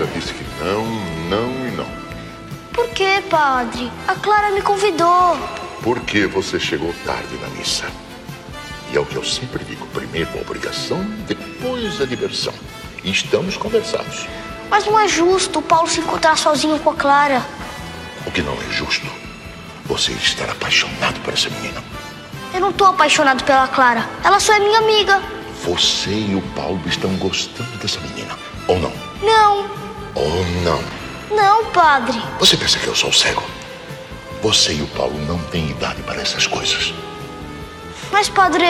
já disse que não, não e não. Por que, padre? A Clara me convidou. Porque você chegou tarde na missa. E é o que eu sempre digo: primeiro a obrigação, depois a diversão. E estamos conversados. Mas não é justo o Paulo se encontrar sozinho com a Clara. O que não é justo, você estar apaixonado por essa menina. Eu não tô apaixonado pela Clara. Ela só é minha amiga. Você e o Paulo estão gostando dessa menina, ou não? Não, Ou não? não, padre. Você pensa que eu sou cego? Você e o Paulo não têm idade para essas coisas. Mas, padre.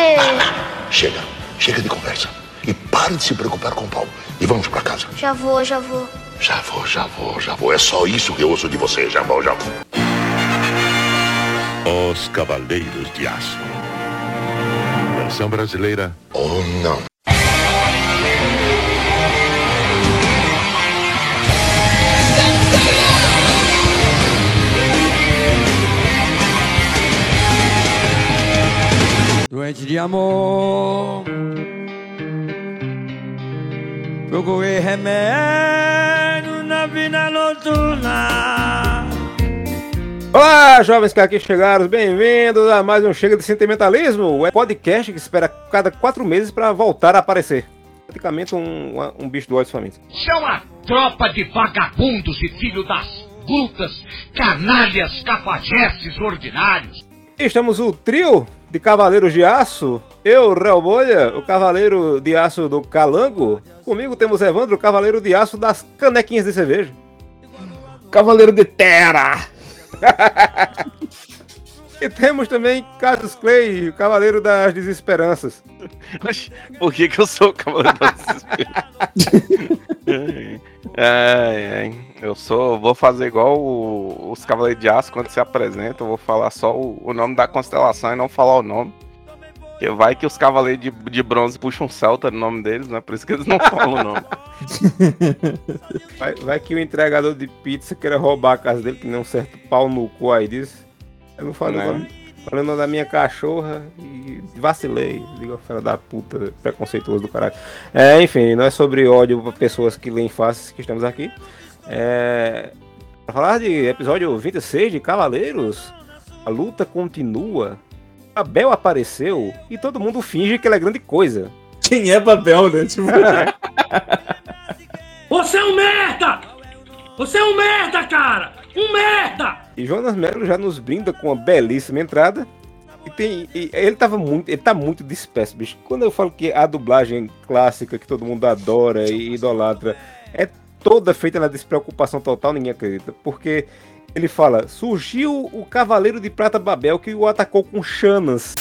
Chega, chega de conversa. E pare de se preocupar com o Paulo. E vamos para casa. Já vou, já vou. Já vou, já vou, já vou. É só isso que eu ouço de você. Já vou, já vou. Os Cavaleiros de Aço. Versão brasileira. Ou não? Doente de amor Procurei remédio na vida noturna Olá, jovens que aqui chegaram, bem-vindos a mais um Chega de Sentimentalismo, o podcast que espera cada quatro meses para voltar a aparecer. Praticamente um, um bicho do olhos famintos. São a tropa de vagabundos e filho das putas, canalhas, cafajestes ordinários. Estamos o trio de Cavaleiros de Aço, eu, Réu Bolha, o Cavaleiro de Aço do Calango. Comigo temos Evandro, o Cavaleiro de Aço das canequinhas de cerveja. Cavaleiro de Terra! E temos também Cassius Clay, o Cavaleiro das Desesperanças. Por que, que eu sou o cavaleiro da desespero? ai, ai. Eu sou. Vou fazer igual o- os Cavaleiros de Aço quando se apresentam. Eu vou falar só o, o nome da constelação e não falar o nome. Porque vai que os Cavaleiros de, de Bronze puxam um Celta no nome deles, né? Por isso que eles não falam o nome. Vai, vai que o entregador de pizza queira roubar a casa dele, que nem um certo pau no cu aí disso. Eu não falo Né? O nome- falei o nome da minha cachorra e vacilei. Digo, filha da puta, preconceituoso do caralho. É, enfim, não é sobre ódio para pessoas que leem faces que estamos aqui. É, pra falar de episódio 26 de Cavaleiros, a luta continua. Abel apareceu e todo mundo finge que ele é grande coisa. Quem é papel, né? Tipo, Você é um merda! Você é um merda, cara! Um merda! E Jonas Melo já nos brinda com uma belíssima entrada. E tem. e ele tava muito. Ele tá muito disperso, bicho. Quando eu falo que a dublagem clássica que todo mundo adora e idolatra é toda feita na despreocupação total, ninguém acredita. Porque ele fala: surgiu o Cavaleiro de Prata Babel que o atacou com chanas.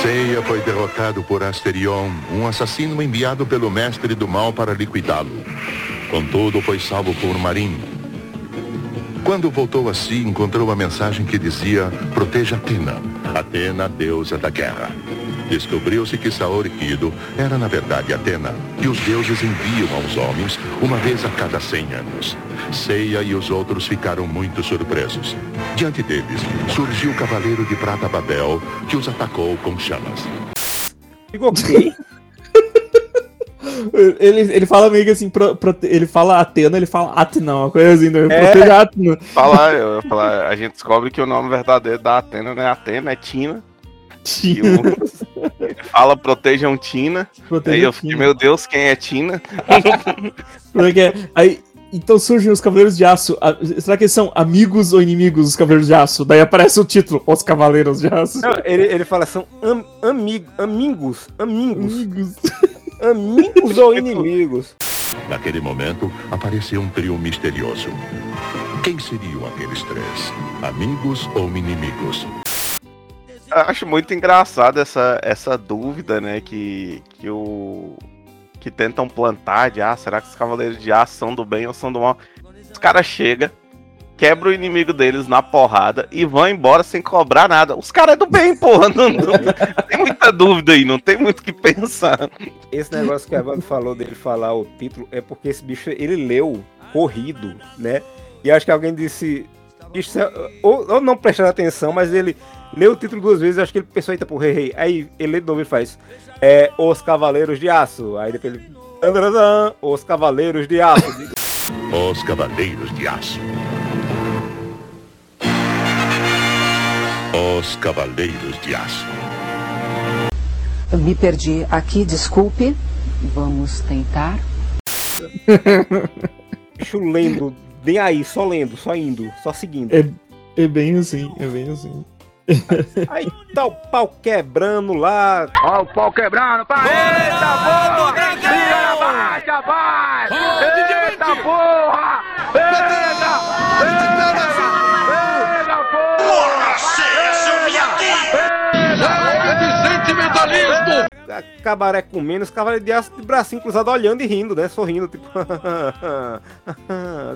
Seiya foi derrotado por Asterion, um assassino enviado pelo mestre do mal para liquidá-lo. Contudo, foi salvo por Marin. Quando voltou a si, encontrou a mensagem que dizia Proteja Atena, Atena, deusa da guerra. Descobriu-se que Saori Kido era na verdade Atena, que os deuses enviam aos homens uma vez a cada 100 anos. Seiya e os outros ficaram muito surpresos. Diante deles, surgiu o Cavaleiro de Prata Babel, que os atacou com chamas. Ok. Ele, ele fala meio que assim, pro- prote- ele fala Atena, ele fala Atena, uma coisa assim, né? É. Proteja Atena. Falar, eu, ia falar, a gente descobre que o nome verdadeiro da Atena não é Atena, é Tina. O, ele fala protejam Tina. Proteja Aí eu fiquei, meu Deus, quem é Tina? Como é é? Aí, então surgem os Cavaleiros de Aço. Será que eles são amigos ou inimigos dos Cavaleiros de Aço? Daí aparece o título, Os Cavaleiros de Aço. Não, ele, ele fala: são am, amig, amigos. Amigos. Amigos. Amigos ou inimigos. Naquele momento, apareceu um trio misterioso. Quem seriam aqueles três? Amigos ou inimigos? Eu acho muito engraçado essa, essa dúvida, né, que, que o que tentam plantar de ah, será que os cavaleiros de aço são do bem ou são do mal? Os caras chegam, quebram o inimigo deles na porrada e vão embora sem cobrar nada. Os caras é do bem, porra. Não, não- tem muita dúvida aí, não tem muito o que pensar. Esse negócio que a Evandro falou dele falar o título é porque esse bicho ele leu corrido, né? E acho que alguém disse. Isso é- ou, ou não prestar atenção, mas ele leu o título duas vezes, acho que ele pensou, eita, porra, errei. Aí ele lê de novo e faz. É, Os Cavaleiros de Aço. Aí depois ele. "Tadadã, Os Cavaleiros de Aço. Os Cavaleiros de Aço. Os Cavaleiros de Aço. Eu me perdi aqui, desculpe. Vamos tentar. Bicho lendo, nem aí, só lendo, só indo, só seguindo. É, é bem assim, é bem assim. Aí tá o pau quebrando lá. Ó o pau quebrando, pai! Eita porra! Tira baixa, vai! Eita porra! Eita! Eita Sentimentalismo! Cabaré comendo, os cavaleiros de aço de bracinho cruzado olhando e rindo, né? Sorrindo, tipo.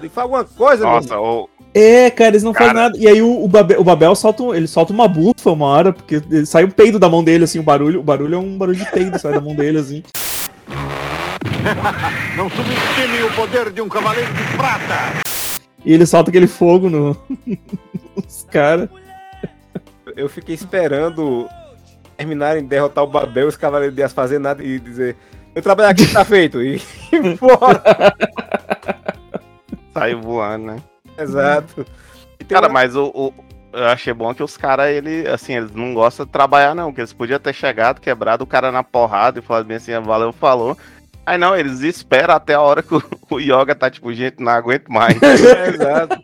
Tem que fazer alguma coisa, Nossa, mano. o, É, cara, eles não Cara. fazem nada. E aí o, o Babel, o Babel solta, ele solta uma bufa uma hora, porque sai um peido da mão dele, assim, o barulho. O barulho é um barulho de peido, sai da mão dele, assim. Não subestime o poder de um cavaleiro de prata! E ele solta aquele fogo no. nos caras. Eu fiquei esperando terminarem de derrotar o Babel os cavaleiros de aço fazer nada e dizer. Eu trabalho aqui, tá feito. E embora. saiu voando, né? Exato. E Cara, uma- mas o, o- eu achei bom que os caras, ele, assim, eles não gostam de trabalhar, não. Que eles podiam ter chegado, quebrado o cara na porrada e falado bem assim, valeu, falou. Aí não, eles esperam até a hora que o, o Yoga tá tipo, gente, não aguento mais. Exato.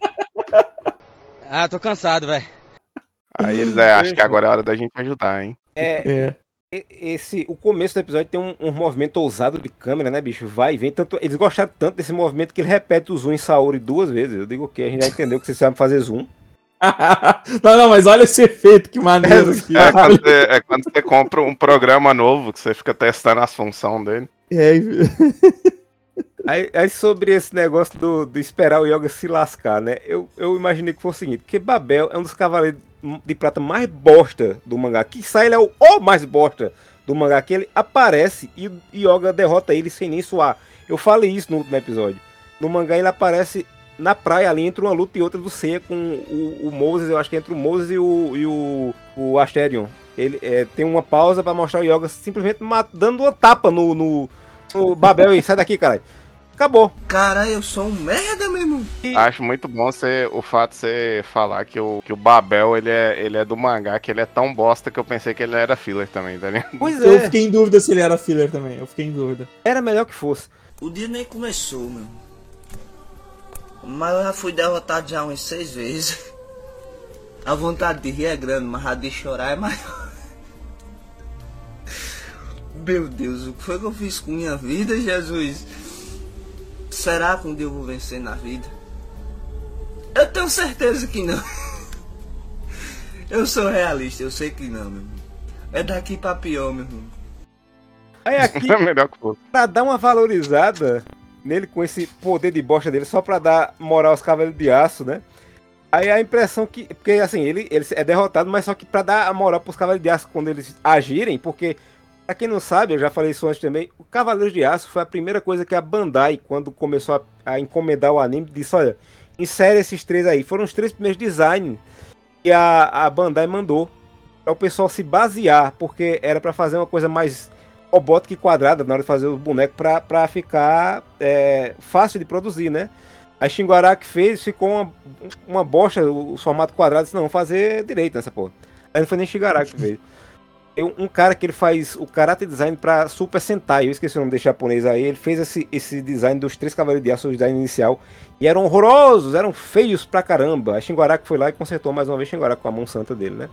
Ah, tô cansado, velho. Aí eles, é, acho que agora é a hora da gente ajudar, hein? É, É. esse, o começo do episódio tem um, um movimento ousado de câmera, né, bicho? Vai e vem. Tanto, eles gostaram tanto desse movimento que ele repete o zoom em Saori duas vezes. Eu digo que a gente já entendeu que você sabe fazer zoom. não, não, mas olha esse efeito, que maneiro. aqui. É quando, você, é quando você compra um programa novo que você fica testando as funções dele. É, Aí, aí sobre esse negócio do, do esperar o Yoga se lascar, né? Eu, eu imaginei que fosse o seguinte, porque Babel é um dos cavaleiros de prata mais bosta do mangá. Que sai ele é o, o mais bosta do mangá, que ele aparece e Yoga derrota ele sem nem suar. Eu falei isso no último episódio. No mangá ele aparece na praia ali entre uma luta e outra do Seiya com o, o Moses, eu acho que é entre o Moses e o, e o, o Asterion. Ele é, tem uma pausa pra mostrar o Yoga simplesmente dando uma tapa no, no, no Babel e sai daqui, caralho. Acabou. Cara, eu sou um merda, meu irmão. Acho muito bom você, o fato de você falar que o, que o Babel ele é, ele é do mangá, que ele é tão bosta que eu pensei que ele era filler também, tá ligado? Pois Eu é, fiquei em dúvida se ele era filler também. Eu fiquei em dúvida. era melhor que fosse. O dia nem começou, meu. Mas eu já fui derrotado já umas seis vezes. A vontade de rir é grande, mas a de chorar é maior. Meu Deus, o que foi que eu fiz com minha vida, Jesus? Será que um dia eu vou vencer na vida? Eu tenho certeza que não. Eu sou realista, eu sei que não, meu irmão. É daqui pra pior, meu irmão. Aí aqui, É melhor que fosse. pra dar uma valorizada nele com esse poder de bosta dele, só pra dar moral aos cavaleiros de aço, né? Aí a impressão que. Porque assim, ele, ele é derrotado, mas só que pra dar a moral pros cavaleiros de aço quando eles agirem, porque. Pra quem não sabe, eu já falei isso antes também, o Cavaleiros de Aço foi a primeira coisa que a Bandai, quando começou a, a encomendar o anime, disse, olha, insere esses três aí. Foram os três primeiros designs que a, a Bandai mandou para o pessoal se basear, porque era para fazer uma coisa mais robótica e quadrada na hora de fazer os bonecos para pra ficar é, fácil de produzir, né? A Shinguara que fez, ficou uma, uma bosta, o, o formato quadrado, disse, não, fazer direito nessa porra. Aí não foi nem Shinguara que fez. Um, um cara que ele faz o karate design para Super Sentai, eu esqueci o nome desse japonês aí, ele fez esse, esse design dos três cavaleiros de aço, o design inicial, e eram horrorosos, eram feios pra caramba. A Shinguaraku foi lá e consertou mais uma vez Shinguaraku com a mão santa dele, né?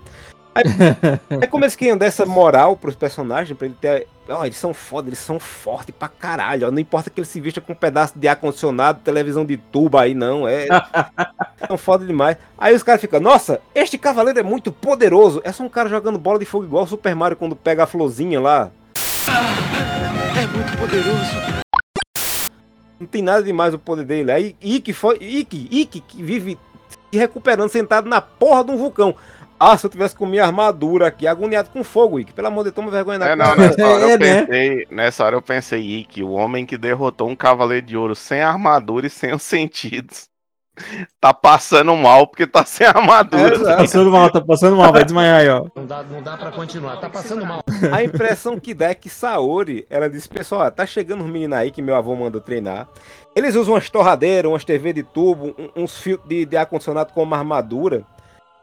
Aí, aí como eles queriam dar essa moral pros personagens, pra ele ter. Ó, eles são foda, eles são fortes pra caralho. ó, Não importa que ele se vista com um pedaço de ar-condicionado, televisão de tuba aí, não. É. são foda demais. Aí os caras ficam, nossa, este cavaleiro é muito poderoso. É só um cara jogando bola de fogo igual o Super Mario quando pega a florzinha lá. É muito poderoso. Não tem nada demais o poder dele. Aí Ikki foi. Ikki, Ikki que vive se recuperando sentado na porra de um vulcão. Ah, se eu tivesse com minha armadura aqui, agoniado com fogo, Ikki. Pelo amor de Deus, toma vergonha na É, não, cara. nessa hora, É, eu né? pensei, nessa hora eu pensei, Ikki, o homem que derrotou um cavaleiro de ouro sem armadura e sem os sentidos. Tá passando mal porque tá sem armadura. Tá passando mal, tá passando mal, vai desmaiar aí, ó. Não dá, não dá pra continuar, tá passando mal. A impressão que dá é que Saori, ela disse, pessoal, tá chegando uns meninos aí que meu avô mandou treinar. Eles usam umas torradeiras, umas TV de tubo, um- uns fios de, de ar-condicionado com uma armadura,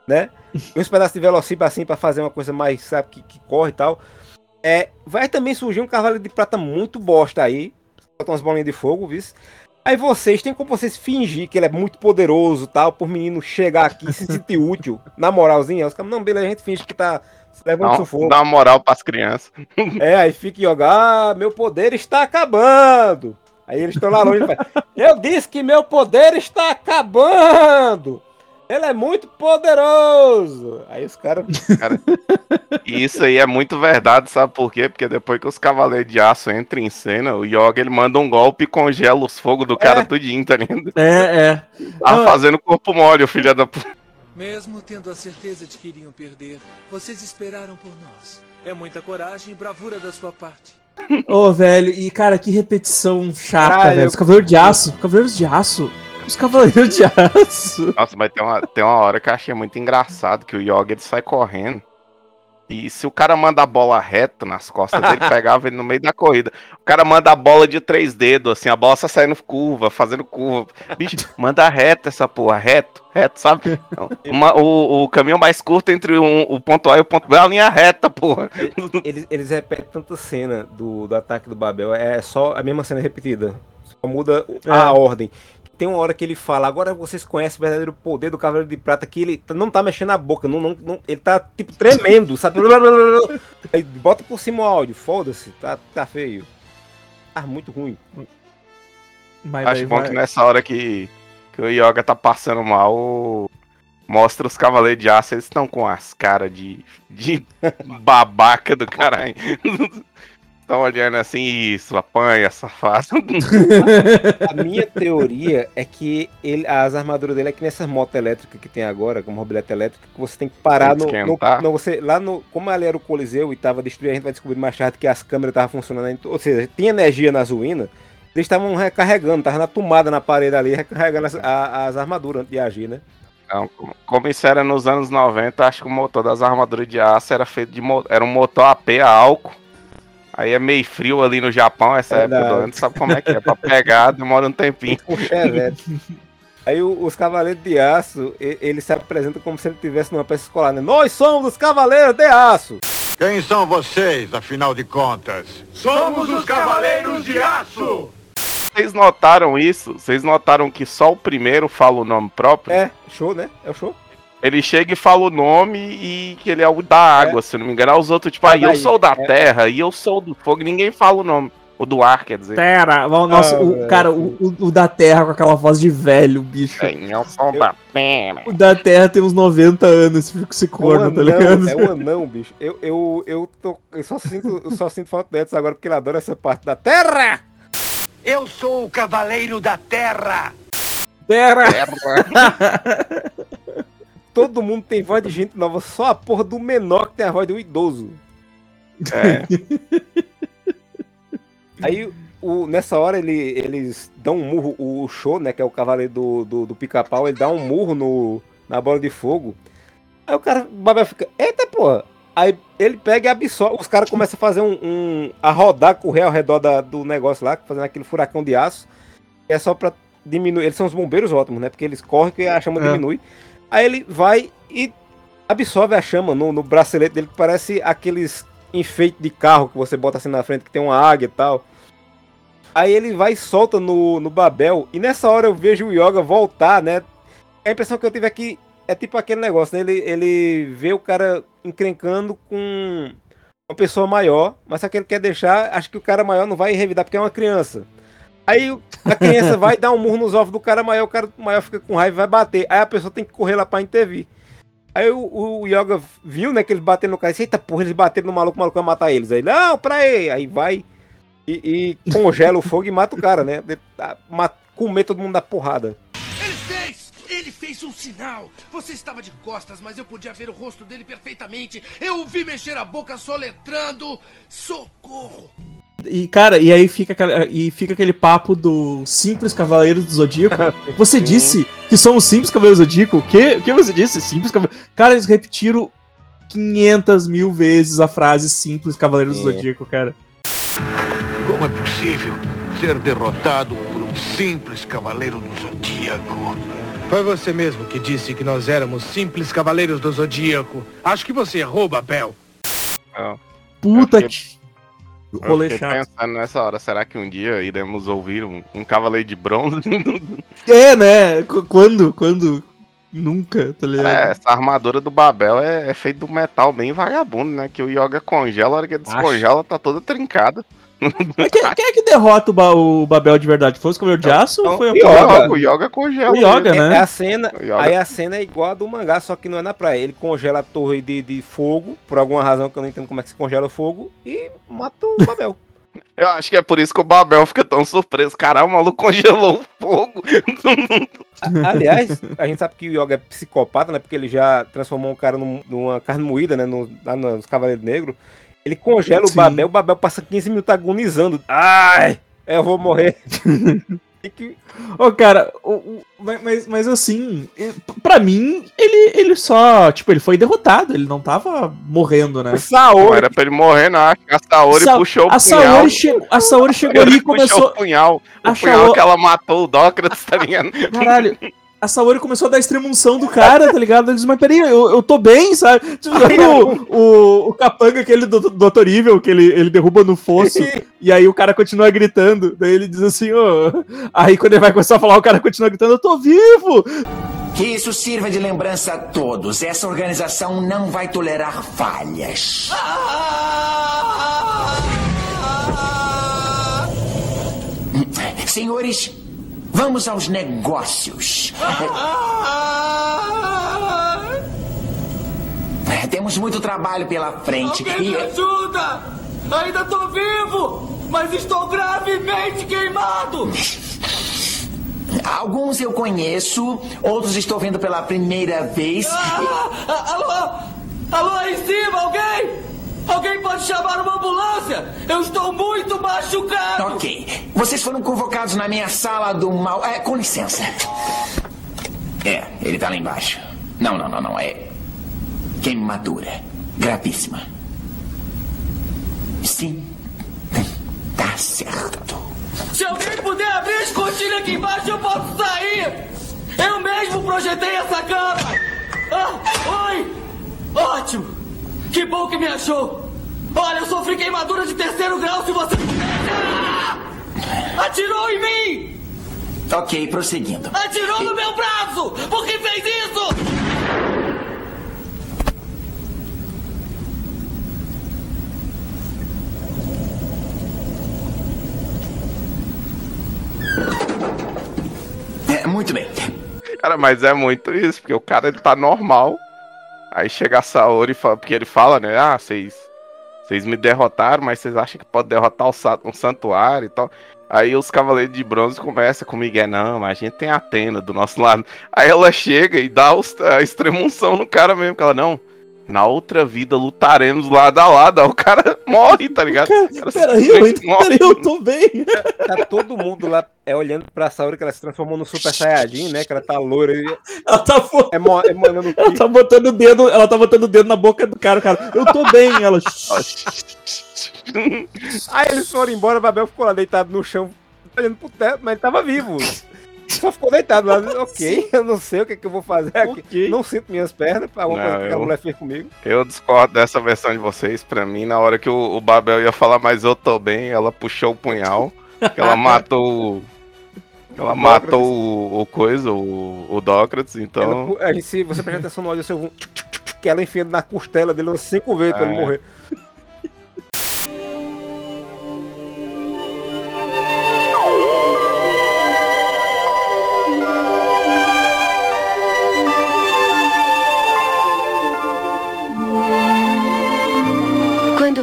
né? E uns pedaços de velocípede assim pra fazer uma coisa mais, sabe, que, que corre e tal. É, vai também surgir um cavaleiro de prata muito bosta aí. Botar umas bolinhas de fogo, viu? Aí vocês têm como vocês fingir que ele é muito poderoso tal, por menino chegar aqui e se sentir útil, na moralzinha. Os caras, não, beleza, a gente finge que tá levando Dá, sufoco. um- dá uma moral pras crianças. É, aí fica Yoga, ah, meu poder está acabando. Aí eles estão lá longe e faz, eu disse que meu poder está acabando. Ele é muito poderoso. Aí os caras. Cara, e isso aí é muito verdade, sabe por quê? Porque depois que os Cavaleiros de Aço entram em cena, o Yoga ele manda um golpe e congela os fogos do cara tudinho, tá ligado? É, é. Tá Não, fazendo corpo mole, o filho da puta. Mesmo tendo a certeza de que iriam perder, vocês esperaram por nós. É muita coragem e bravura da sua parte. Ô, velho, e cara, que repetição chata, Caralho, velho. Os Cavaleiros de Aço, Cavaleiros de Aço, os Cavaleiros de Aço. Nossa, mas tem uma, tem uma hora que eu achei muito engraçado que o Yoga ele sai correndo. E se o cara manda a bola reta nas costas dele, pegava ele no meio da corrida. O cara manda a bola de três dedos, assim, a bola só saindo curva, fazendo curva. Bicho, manda reta essa porra, reto, reto, sabe? Uma- o, o caminho mais curto entre um- o ponto A e o ponto B é a linha reta, porra. Eles, eles repetem tanta cena do, do ataque do Babel, é só a mesma cena repetida. Só muda É. a ordem. Tem uma hora que ele fala, agora vocês conhecem o verdadeiro poder do Cavaleiro de Prata, que ele não tá mexendo a boca, não, não, não- ele tá tipo tremendo, sabe? Aí bota por cima o áudio, foda-se, tá, tá feio. Tá muito ruim. Mas Acho bom que nessa hora que, que o Yoga tá passando mal, mostra os Cavaleiros de Aço, eles estão com as caras de, de babaca do caralho. Estão olhando assim, isso, apanha, safado. A minha teoria é que ele, as armaduras dele é que nessas motos elétricas que tem agora, como mobilete elétrica, que você tem que parar Tem no, que no, esquentar. no- você, lá no. Como ali era o Coliseu e tava destruído, a gente vai descobrir mais tarde que as câmeras estavam funcionando. Ou seja, tinha energia nas ruínas. Eles estavam recarregando, estavam na tomada na parede ali, recarregando as, a- as armaduras antes de agir, né? Não, como- isso era nos anos 90, acho que o motor das armaduras de aço era feito de era um motor AP a álcool. Aí é meio frio ali no Japão, essa época do ano, sabe como é que é? Pra pegar, demora um tempinho. O Chevette. Aí os Cavaleiros de Aço, ele se apresenta como se ele estivesse numa peça escolar, né? Nós somos os Cavaleiros de Aço! Quem são vocês, afinal de contas? Somos os Cavaleiros de Aço! Vocês notaram isso? Vocês notaram que só o primeiro fala o nome próprio? É, show, né? É o show. Ele chega e fala o nome e que ele é o da água, se não me engano. Os outros, tipo, aí eu sou da é. terra e eu sou do fogo. Ninguém fala o nome. O do ar, quer dizer. Terra, nossa, Ah, o, velho. cara, o, o- o da Terra com aquela voz de velho, bicho. É, eu sou da terra. O da Terra tem uns 90 anos, fica esse É um corno, tá anão, ligado? é um anão, bicho. Eu, eu, eu, tô, eu, só sinto, eu só sinto falta dessas agora porque ele adora essa parte da terra! Eu sou o Cavaleiro da Terra! Terra! Todo mundo tem voz de gente nova, só a porra do menor que tem a voz de um idoso. É. Aí, o, nessa hora, ele, eles dão um murro, o show, né, que é o cavaleiro do, do, do pica-pau, ele dá um murro no, na bola de fogo. Aí o cara, o Babel fica, eita porra! Aí ele pega e absorve, os caras começam a fazer um, um- a rodar, correr ao redor da- do negócio lá, fazendo aquele furacão de aço. É só pra diminuir, eles são os bombeiros ótimos, né, porque eles correm que a chama É. diminui. Aí ele vai e absorve a chama no, no bracelete dele, que parece aqueles enfeites de carro que você bota assim na frente, que tem uma águia e tal. Aí ele vai e solta no, no Babel, e nessa hora eu vejo o Yoga voltar, né? A impressão que eu tive é é tipo aquele negócio, né? Ele, ele vê o cara encrencando com uma pessoa maior, mas só que ele quer deixar, acho que o cara maior não vai revidar porque é uma criança. Aí a criança vai dar um murro nos ovos do cara maior, o cara maior fica com raiva e vai bater. Aí a pessoa tem que correr lá pra intervir. Aí o, o Yoga viu, né, que eles bateram no cara. e disse, Eita porra, eles bateram no maluco, o maluco vai matar eles. Aí, não, pra aí. Aí vai e, e congela o fogo e mata o cara, né? Comer todo mundo da porrada. Ele fez! Ele fez um sinal! Você estava de costas, mas eu podia ver o rosto dele perfeitamente. Eu o vi mexer a boca soletrando. Socorro! E, cara, e aí fica, e fica aquele papo do simples Cavaleiro do Zodíaco. Você disse que somos simples Cavaleiros do Zodíaco? O que, o que você disse? Simples Cavaleiros. Cara, eles repetiram 500 mil vezes a frase simples Cavaleiros do É. Zodíaco, cara. Como é possível ser derrotado por um simples cavaleiro do Zodíaco? Foi você mesmo que disse que nós éramos simples cavaleiros do Zodíaco. Acho que você errou, Babel. Puta Eu que. Eu Rolê fiquei chato. pensando nessa hora, será que um dia iremos ouvir um, um cavaleiro de bronze? É, né? Qu- Quando? Quando? Nunca, tá ligado? É, essa armadura do Babel é, é feita do metal bem vagabundo, né? Que o Yoga congela, a hora que descongela, tá toda trincada. Mas quem, quem é que derrota o, Ba- o Babel de verdade? Foi os Cavaleiros de Aço ou foi o Yoga. O Yoga congela. O Yoga. É, né? é a cena, O Yoga. aí a cena é igual a do mangá, só que não é na praia. Ele congela a torre de, de fogo, por alguma razão que eu não entendo como é que se congela o fogo, e mata o Babel. Eu acho que é por isso que o Babel fica tão surpreso. Caralho, o maluco congelou o fogo. Aliás, a gente sabe que o Yoga é psicopata, né? Porque ele já transformou um cara num- numa carne moída, né? No, lá nos Cavaleiros Negros. Ele congela o Sim. Babel, o Babel passa 15 minutos agonizando. Ai, eu vou morrer. Que- Ô, cara, o- o- mas, mas, assim, eh, pra mim, ele, ele só, tipo, ele foi derrotado, ele não tava morrendo, né? O Saori. Não era pra ele morrer, não. A Saori Sa- puxou o a punhal. Saori, che- a Saori chegou ali e Puxou começou. o punhal. O a punhal que ela matou o Dócrates, tá ligado? Caralho. A Saori começou a dar extremunção do cara, tá ligado? Ele disse, mas peraí, eu, eu tô bem, sabe? Tipo, o, o, o capanga aquele do, do Dr. Evil, que ele, ele derruba no fosso, e aí o cara continua gritando. Daí ele diz assim, ô. Aí quando ele vai começar a falar, o cara continua gritando, eu tô vivo! Que isso sirva de lembrança a todos. Essa organização não vai tolerar falhas. Senhores, vamos aos negócios. Temos muito trabalho pela frente. Alguém me ajuda! Ainda tô vivo! Mas estou gravemente queimado! Alguns eu conheço, outros estou vendo pela primeira vez. Ah, alô? Alô, aí em cima, alguém? Alguém pode chamar uma ambulância? Eu estou muito machucado! Ok. Vocês foram convocados na minha sala do mal. É, com licença. É, ele tá lá embaixo. Não, não, não, não. É. Queimadura. Gravíssima. Sim. Tá certo. Se alguém puder abrir as cortinas aqui embaixo, eu posso sair! Eu mesmo projetei essa cama! Que me achou! Olha, eu sofri queimadura de terceiro grau se você. Atirou em mim! Ok, prosseguindo. Atirou no meu braço! Por que fez isso? É, muito bem. Cara, mas é muito isso, porque o cara ele tá normal. Aí chega a Saori porque ele fala, né? Ah, vocês. Vocês me derrotaram, mas vocês acham que pode derrotar um santuário e tal. Aí os Cavaleiros de Bronze começam com o Miguel, não, mas a gente tem a Atena do nosso lado. Aí ela chega e dá a extremunção no cara mesmo, que ela, não, na outra vida lutaremos lado a lado. O cara morre, tá ligado? Cara Peraí, eu, peraí, eu tô bem. Tá todo mundo lá é, olhando pra Saori que ela se transformou no Super Saiyajin, né? Que ela tá loira. E... Ela tá, é, mo- emanando ela tá botando o dedo, ela tá botando o dedo na boca do cara, cara. Eu tô bem, ela. Aí eles foram embora, o Babel ficou lá deitado no chão, olhando pro teto, mas ele tava vivo. Só ficou deitado lá. Ok, eu não sei o que, é que eu vou fazer aqui. Não sinto minhas pernas pra alguma Não, coisa que eu- mulher fez comigo. Eu discordo dessa versão de vocês. Pra mim, na hora que o, o Babel ia falar, mas eu tô bem, ela puxou o punhal. Que ela matou. o- Ela matou o, o coisa, o, o Dócrates, então. Ela- a se você prestar atenção no áudio, tchuc, que ela enfia na costela dele umas cinco vezes pra ele É. morrer.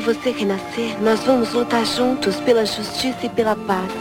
Você renascer, nós vamos lutar juntos pela justiça e pela paz.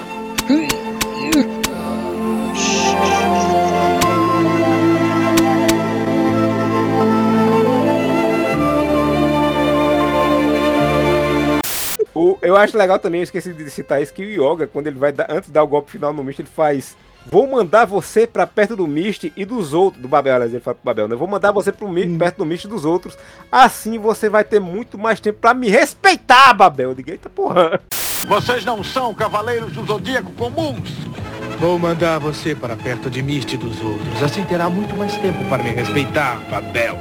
O, eu acho legal também, eu esqueci de citar isso, que o Yoga, quando ele vai dar, antes de dar o golpe final no Mist, ele faz. Vou mandar você pra perto do Mist e dos outros. Do Babel, aliás, ele fala pro Babel, né? Vou mandar você pro Mi- perto do Mist e dos outros. Assim você vai ter muito mais tempo pra me respeitar, Babel. Eu digo, eita porra. Vocês não são cavaleiros do Zodíaco comuns. Vou mandar você para perto de Misty e dos outros. Assim terá muito mais tempo para me respeitar, Babel.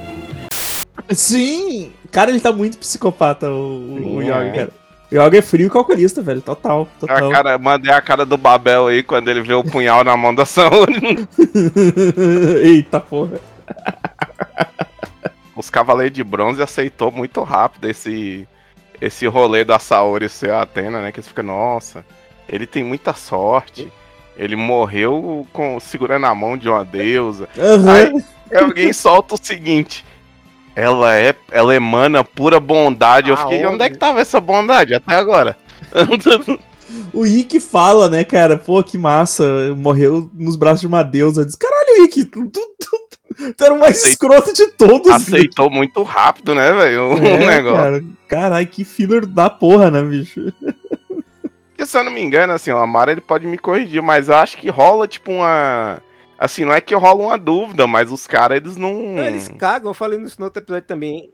Sim! Cara, ele tá muito psicopata, o, o Yoga, é. cara. Yoga é frio e calculista, velho. Total, A total. cara, mandei a cara do Babel aí quando ele vê o punhal na mão da Saori. Eita porra. Os Cavaleiros de Bronze aceitou muito rápido esse, esse rolê da Saori ser a Atena, né? Que eles ficam, nossa, ele tem muita sorte. Ele morreu com, segurando a mão de uma deusa. Aham. Aí alguém solta o seguinte. Ela é. Ela emana pura bondade. Eu fiquei, onde é que tava essa bondade até agora? O Ikki fala, né, cara? Pô, que massa. Morreu nos braços de uma deusa. Diz, caralho, Ikki, tu, tu, tu, tu era o mais Aceitou- escroto de todos. Aceitou muito rápido, né, velho? O É, negócio. cara. Caralho, que filler da porra, né, bicho? Porque se eu não me engano, assim, o Amaro ele pode me corrigir, mas eu acho que rola, tipo, uma. Assim, não é que rola uma dúvida, mas os caras, eles não. Eles cagam, eu falei isso no outro episódio também.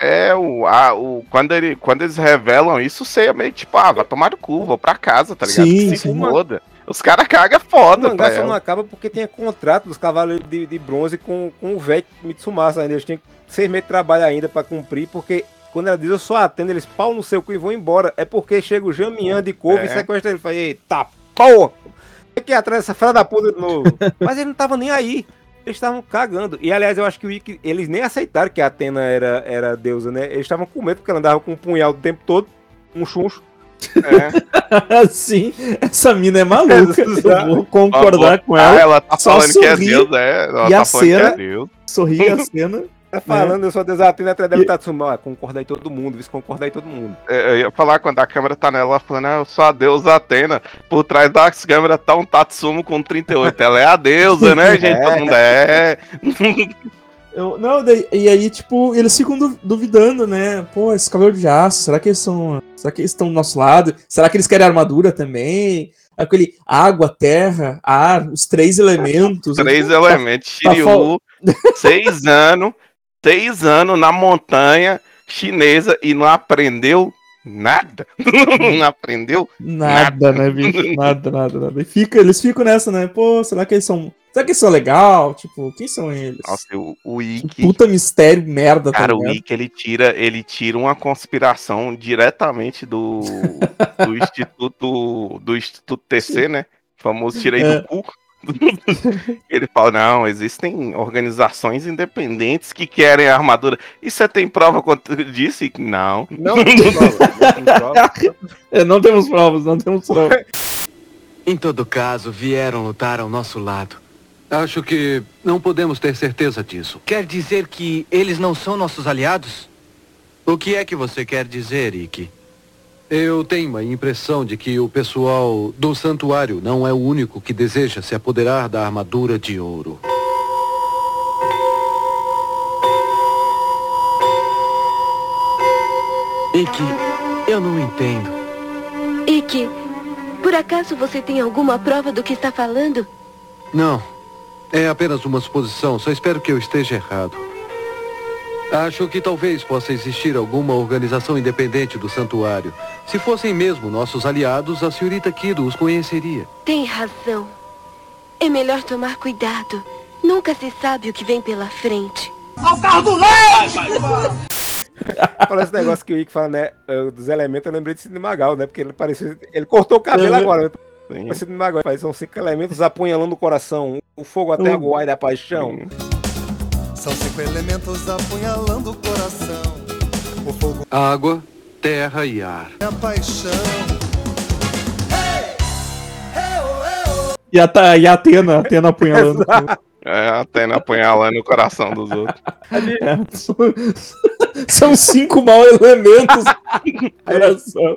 É, o, a, o, quando, ele, quando eles revelam isso, você é meio tipo, ah, vai tomar no cu, vou pra casa, tá ligado? Sim, Se foda. Os caras cagam O foda, mangá só não acaba porque tem contrato dos cavaleiros de, de bronze com, com o velho Mitsumasa ainda. Eles têm seis meses de trabalho ainda pra cumprir, porque quando ela diz eu sou a Atena, eles pau no seu cu e vão embora. É porque chega o Jamian de couve É. e sequestra ele. Fala, eita porra! Que atrás dessa filha da puta de novo. Mas ele não tava nem aí. Eles estavam cagando. E aliás, eu acho que o Ikki, eles nem aceitaram que a Atena era, era deusa, né? Eles estavam com medo porque ela andava com um punhal o tempo todo, um chuncho. Sim, essa mina é maluca. Eu vou concordar com Ah, ela. ela tá Só falando que é sorri Deus, é. Ela e tá a falando que é cena, Deus. sorri a cena. Tá falando, eu sou deusa Atena atrás dela Tatsuma. Ah, concorda aí todo mundo, vice concorda aí todo mundo. É, Eu ia falar quando a câmera tá nela, ela falando, ah, eu sou a deusa Atena. Por trás das câmeras tá um Tatsumo com 38. Ela é a deusa, né, gente? É. Todo mundo é. Eu, não, daí- e aí, tipo, eles ficam du- duvidando, né? Pô, esses cavaleiros de aço, será que eles são. Será que eles estão do nosso lado? Será que eles querem armadura também? Aquele água, terra, ar, os três elementos. Três Tá- elementos. tá Shiryu, seis anos, seis anos na montanha chinesa e não aprendeu nada. não aprendeu Nada, né, bicho? Nada, nada, nada. E fica, eles ficam nessa, né? Pô, será que eles são. Será que eles são legal? Tipo, quem são eles? Nossa, o, o Ikki. Puta mistério, merda, tá Cara, o ligado? Ikki, ele tira, ele tira uma conspiração diretamente do, do Instituto do Instituto TC, né? O famoso tirei É. do cu. ele fala, não, existem organizações independentes que querem a armadura. E você tem prova contra disso? E Não. Não tem prova, não tem prova. É, não temos provas, não temos provas. Em todo caso, vieram lutar ao nosso lado. Acho que não podemos ter certeza disso. Quer dizer que eles não são nossos aliados? O que é que você quer dizer, Ikki? Eu tenho a impressão de que o pessoal do santuário não é o único que deseja se apoderar da armadura de ouro. Ikki, eu não entendo. Ikki, por acaso você tem alguma prova do que está falando? Não. É apenas uma suposição, só espero que eu esteja errado. Acho que talvez possa existir alguma organização independente do santuário. Se fossem mesmo nossos aliados, a senhorita Kido os conheceria. Tem razão. É melhor tomar cuidado. Nunca se sabe o que vem pela frente. Ao carro do leite! Falando esse negócio que o Ick fala, né? eh, Dos elementos, eu lembrei de Sidney Magal, né? Porque ele parecia. Ele cortou o cabelo agora. Né? Sim. Sidney Magal. São cinco elementos apunhalando o coração. O fogo até a guai da paixão. São cinco elementos apunhalando o coração. O fogo Água, terra e ar. é a paixão. E a, e a Atena, a Atena apunhalando. É, até na apunhalando o coração dos outros. É, são- São cinco mau elementos. Coração.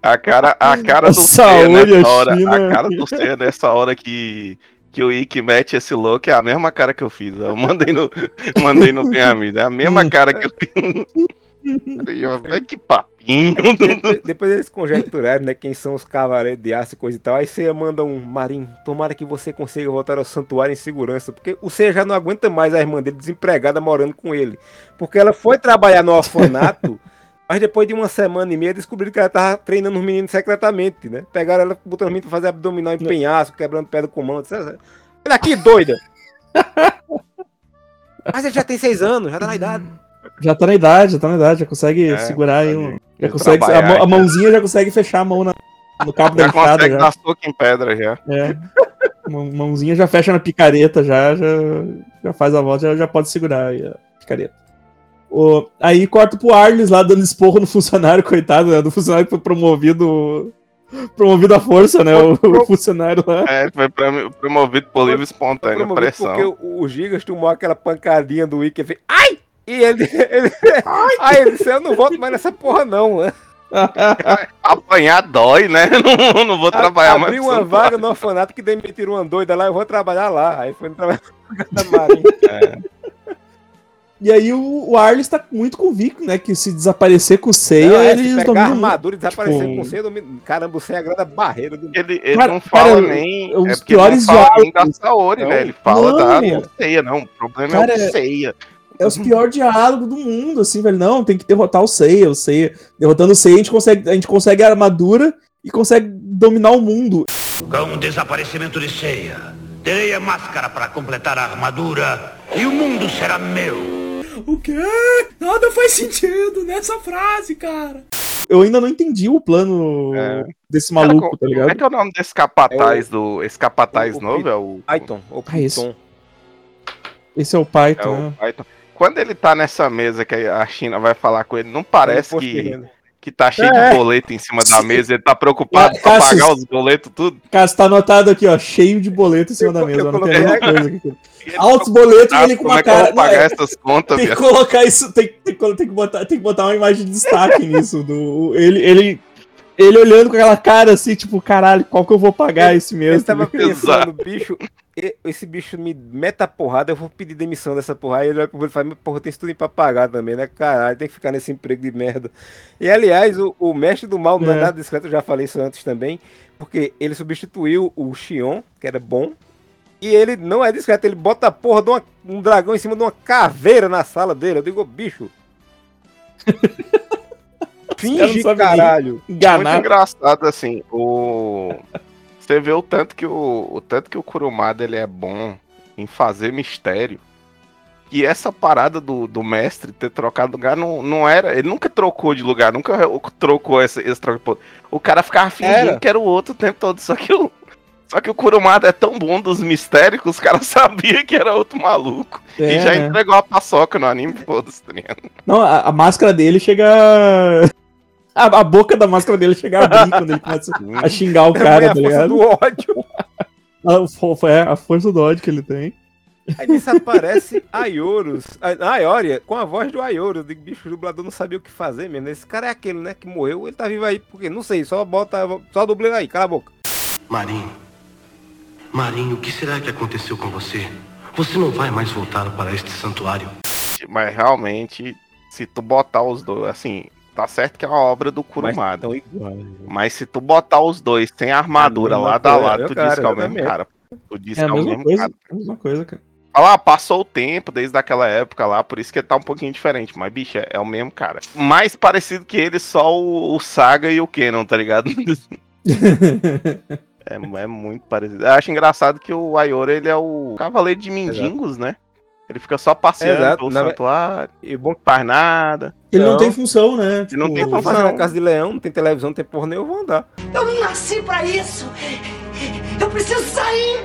A cara, a cara do C Saúde, nessa a hora, China. a cara do C nessa hora que, que o Ikki mete esse look é a mesma cara que eu fiz. Eu mandei no, mandei no minha amiga. É a mesma cara que eu fiz. Que papinho. Depois, depois eles conjecturaram, né, quem são os cavaleiros de aço e coisa e tal. Aí você manda um Marim, tomara que você consiga voltar ao santuário em segurança, porque o Seiya já não aguenta mais a irmã dele desempregada morando com ele. Porque ela foi trabalhar no orfanato, mas depois de uma semana e meia descobriram que ela tava treinando os meninos secretamente, né? Pegaram ela, botando os meninos pra fazer abdominal em penhasco, quebrando pedra com mão. Olha aqui, doida! Mas ele já tem seis anos, já tá na idade. Já tá na idade, já tá na idade, já consegue É, segurar aí. Um, já consegue, a, mão- a já. mãozinha já consegue fechar a mão na- no cabo da Já enxada. consegue Já. dar soco em pedra já. É. Mão- Mãozinha já fecha na picareta, já, já, já faz a volta, já, já pode segurar aí a picareta. O- aí corta pro Arles lá dando esporro no funcionário, coitado, né? Do funcionário que foi promovido. Promovido à força, né? O, o funcionário lá. É, foi prom- promovido por livre espontânea pressão. Porque o, o Gigas tomou aquela pancadinha do Wiki e fez. Ai! E ele. ele Ai, ele disse, eu não volto mais nessa porra, não. né? Apanhar dói, né? Não, não vou trabalhar mais. Abri uma santuário. vaga no orfanato que demitiram uma doida lá, eu vou trabalhar lá. Aí foi trabalhar na Marinha. E aí o, o Arles tá muito convicto, né? Que se desaparecer com o Seiya, Não, é, eles se pegar a dominam. armadura e desaparecer tipo, com você, domina- caramba, você é a grande barreira do. Ele, ele Cara- não fala cara, nem. os é piores ele não fala nem da diálogos. Saori, Não, né? Ele fala da não. Seiya, não. O problema Cara, é o Seiya. É os piores diálogos do mundo, assim, velho. Não, tem que derrotar o Seiya, o Seiya. Derrotando o Seiya, a gente consegue, a gente consegue a armadura e consegue dominar o mundo. Com o desaparecimento de Seiya, terei a máscara para completar a armadura e o mundo será meu. O quê? Nada faz sentido nessa frase, cara. Eu ainda não entendi o plano desse maluco, Cara, tá Como é ligado? que é o nome desse capataz do. Esse capataz novo? É o. Python. Ou Ah, esse. Python. Esse é o É Python. o né? Python. Quando ele tá nessa mesa que a China vai falar com ele, não parece que. Que tá cheio É. de boleto em cima da mesa, ele tá preocupado Ah, pra Cassius. pagar os boletos, tudo. Cara, tá anotado aqui, ó, cheio de boleto em cima da mesa. eu Não tem nenhuma coisa aqui. Altos boletos e ele com Como uma é que eu vou cara. Não, pagar é- essas contas, tem que colocar isso, tem, tem, que- tem que botar, tem que botar uma imagem de destaque nisso. Do, ele, ele, ele olhando com aquela cara assim, tipo, caralho, qual que eu vou pagar esse mês? Ele tava tá pensando, bicho, esse bicho me meta porrada, eu vou pedir demissão dessa porra. Aí ele olha pro outro e fala, "Mas, porra, tem isso tudo pra pagar também, né? Caralho, tem que ficar nesse emprego de merda. E aliás, o, o mestre do mal não é nada discreto, eu já falei isso antes também, porque ele substituiu o Xion, que era bom, e ele não é discreto, ele bota a porra de uma- um dragão em cima de uma caveira na sala dele. Eu digo, bicho. Finge, caralho. Muito engraçado, assim, o... Você vê o tanto que o, o tanto que o Kurumada ele é bom em fazer mistério. E essa parada do, do mestre ter trocado lugar não, não era. Ele nunca trocou de lugar, nunca trocou esse, esse troco. O cara ficava fingindo Era. que era o outro o tempo todo. Só que o, só que o Kurumada é tão bom dos mistérios que os caras sabiam que era outro maluco. É, e já né? entregou a paçoca no anime, foda-se, tá? Não, a, a máscara dele chega. A, a boca da máscara dele chega a abrir quando ele começa a xingar o cara, tá a força ligado? do ódio. A, é, a força do ódio que ele tem. Aí nisso aparece Ayorus, a Aioria, com a voz do Ayorus. Digo, bicho, o dublador não sabia o que fazer mesmo. Esse cara é aquele, né, que morreu, ele tá vivo aí, porque não sei, só bota, só dublê aí, cala a boca. Marinho, Marinho, o que será que aconteceu com você? Você não vai mais voltar para este santuário. Mas realmente, se tu botar os dois, assim, tá certo que é uma obra do Kurumada. Mas, se tu botar os dois sem armadura É lado a lado, é tu cara, diz que é o mesmo cara. Tu diz É que é o mesmo coisa, cara. a mesma coisa, cara. Fala, ah, passou o tempo desde aquela época lá, por isso que ele tá um pouquinho diferente. Mas, bicho, é, é o mesmo cara. Mais parecido que ele, só o, o Saga e o Kenon, tá ligado? é, é muito parecido. Eu acho engraçado que o Ayora, ele é o cavaleiro de mendigos, né? Ele fica só passeando Exato, pelo na santuário, E bom faz nada. Ele não, tem função, né? Ele não tem Vamos função. fazer na casa de leão, não tem televisão, não tem porra nenhuma, eu vou andar. Eu não nasci pra isso! Eu preciso sair!